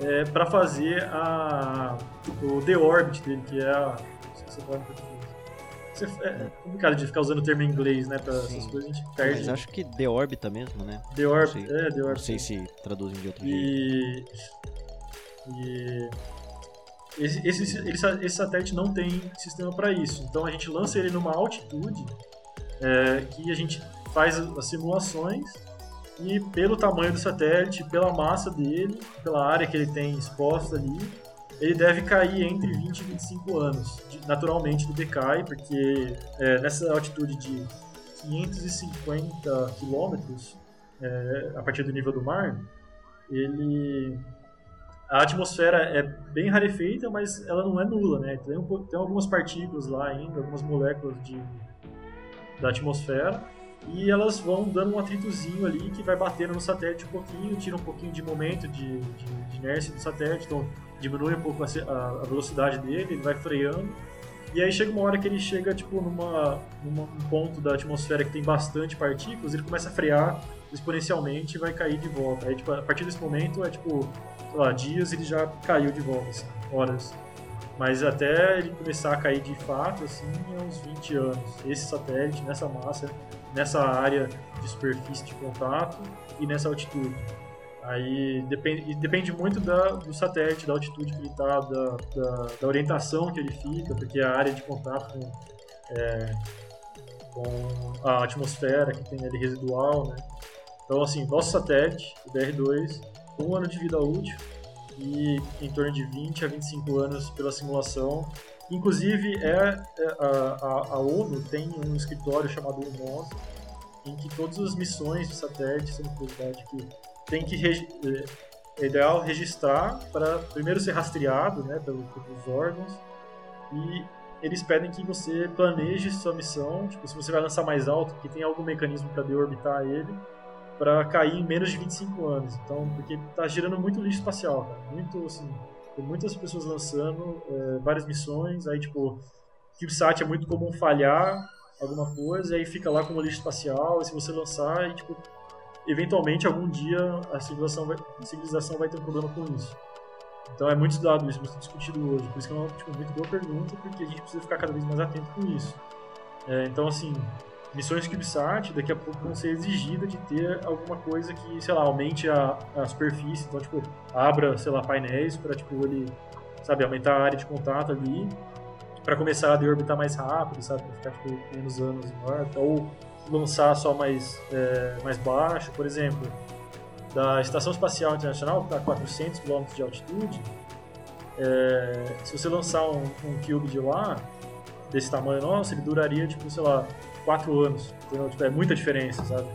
é, para fazer a, o deorbit dele, que é a. Se você fala é complicado de ficar usando o termo em inglês, né? Pra Sim. essas coisas a gente perde. Mas acho que The Orbita mesmo, né? The Orbit, é, The Orbit. Não sei se traduzem de outro e... jeito. E. Esse, esse, esse, satélite não tem sistema para isso. Então a gente lança ele numa altitude é, que a gente faz as simulações e pelo tamanho do satélite, pela massa dele, pela área que ele tem exposta ali, ele deve cair entre 20 e 25 anos. Naturalmente ele decai, porque é, nessa altitude de 550 quilômetros, é, a partir do nível do mar, ele a atmosfera é bem rarefeita, mas ela não é nula, né? Tem, um, tem algumas partículas lá ainda, algumas moléculas de, da atmosfera, e elas vão dando um atritozinho ali que vai batendo no satélite um pouquinho, tira um pouquinho de momento de, de, de inércia do satélite, então diminui um pouco a, a, velocidade dele, ele vai freando. E aí chega uma hora que ele chega tipo numa, numa um ponto da atmosfera que tem bastante partículas, ele começa a frear exponencialmente e vai cair de volta. Aí tipo, a partir desse momento é tipo, sei lá, dias ele já caiu de volta, assim, horas. Mas até ele começar a cair de fato, assim, é uns 20 anos. Esse satélite, nessa massa, nessa área de superfície de contato e nessa altitude. Aí depende, depende muito da, do satélite, da altitude que ele está, da, da, da, orientação que ele fica, porque a área de contato com, é, com a atmosfera que tem ali residual, né? Então, assim, nosso satélite, o DR2, um ano de vida útil e em torno de 20 a 25 anos pela simulação. Inclusive, é, é a, a, a ONU tem um escritório chamado UNOS, em que todas as missões de satélite, são curiosidade que tem que é, é ideal registrar para primeiro ser rastreado, né, pelos, pelos órgãos e eles pedem que você planeje sua missão, tipo, se você vai lançar mais alto, que tem algum mecanismo para deorbitar ele, para cair em menos de 25 anos. Então, porque tá gerando muito lixo espacial, cara. Muito, assim, tem muitas pessoas lançando é, várias missões, aí, tipo, CubeSat é muito comum falhar alguma coisa, e aí fica lá como lixo espacial, e se você lançar, tipo, eventualmente algum dia a civilização vai, a civilização vai ter um problema com isso. Então é muito estudado isso, muito discutido hoje. Por isso que é uma tipo, muito boa pergunta, porque a gente precisa ficar cada vez mais atento com isso. É, então, assim, missões CubeSat daqui a pouco vão ser exigidas de ter alguma coisa que, sei lá, aumente a, a superfície. Então, tipo, abra, sei lá, painéis para, tipo, ele, sabe, aumentar a área de contato ali para começar a deorbitar mais rápido, sabe, para ficar, tipo, menos anos em órbita. Ou lançar só mais, é, mais baixo, por exemplo, da Estação Espacial Internacional, que está a 400 km de altitude, é, se você lançar um, um cube de lá, desse tamanho nosso, ele duraria, tipo, sei lá, 4 anos. Entendeu? Tipo, é muita diferença, sabe?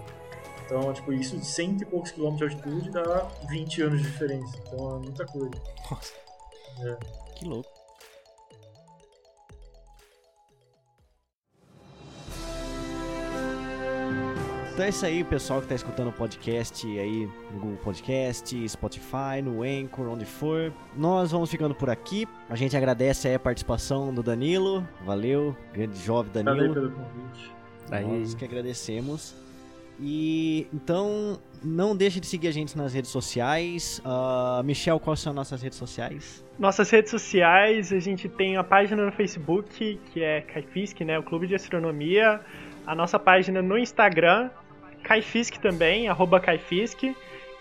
Então, tipo, isso de cento e poucos quilômetros de altitude dá 20 anos de diferença. Então é muita coisa. Nossa. É. Que louco. Então é isso aí, pessoal que está escutando o podcast aí no Google Podcast, Spotify, no Anchor, onde for. Nós vamos ficando por aqui. A gente agradece aí a participação do Danilo. Valeu, grande jovem Danilo. Valeu pelo convite. Nós que agradecemos. E então não deixe de seguir a gente nas redes sociais. Uh, Michel, quais são nossas redes sociais? Nossas redes sociais, a gente tem a página no Facebook, que é Caifisk, né? O Clube de Astronomia. A nossa página no Instagram, Caifisk também, arroba Caifisk.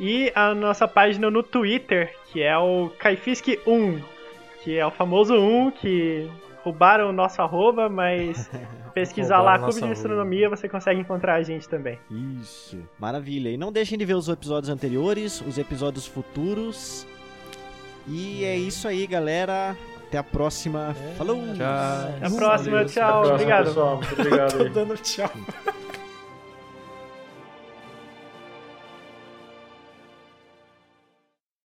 E a nossa página no Twitter, que é o Caifisk1, que é o famoso 1 que roubaram o nosso arroba, mas (laughs) pesquisar lá Clube de Astronomia você consegue encontrar a gente também. Isso, maravilha. E não deixem de ver os episódios anteriores, os episódios futuros. E é isso aí, galera. Até a próxima. É, Falou! Tchau. Até a próxima, Valeu. tchau. Até a próxima, obrigado. Pessoal. Muito obrigado. Tô (laughs) dando tchau. (laughs)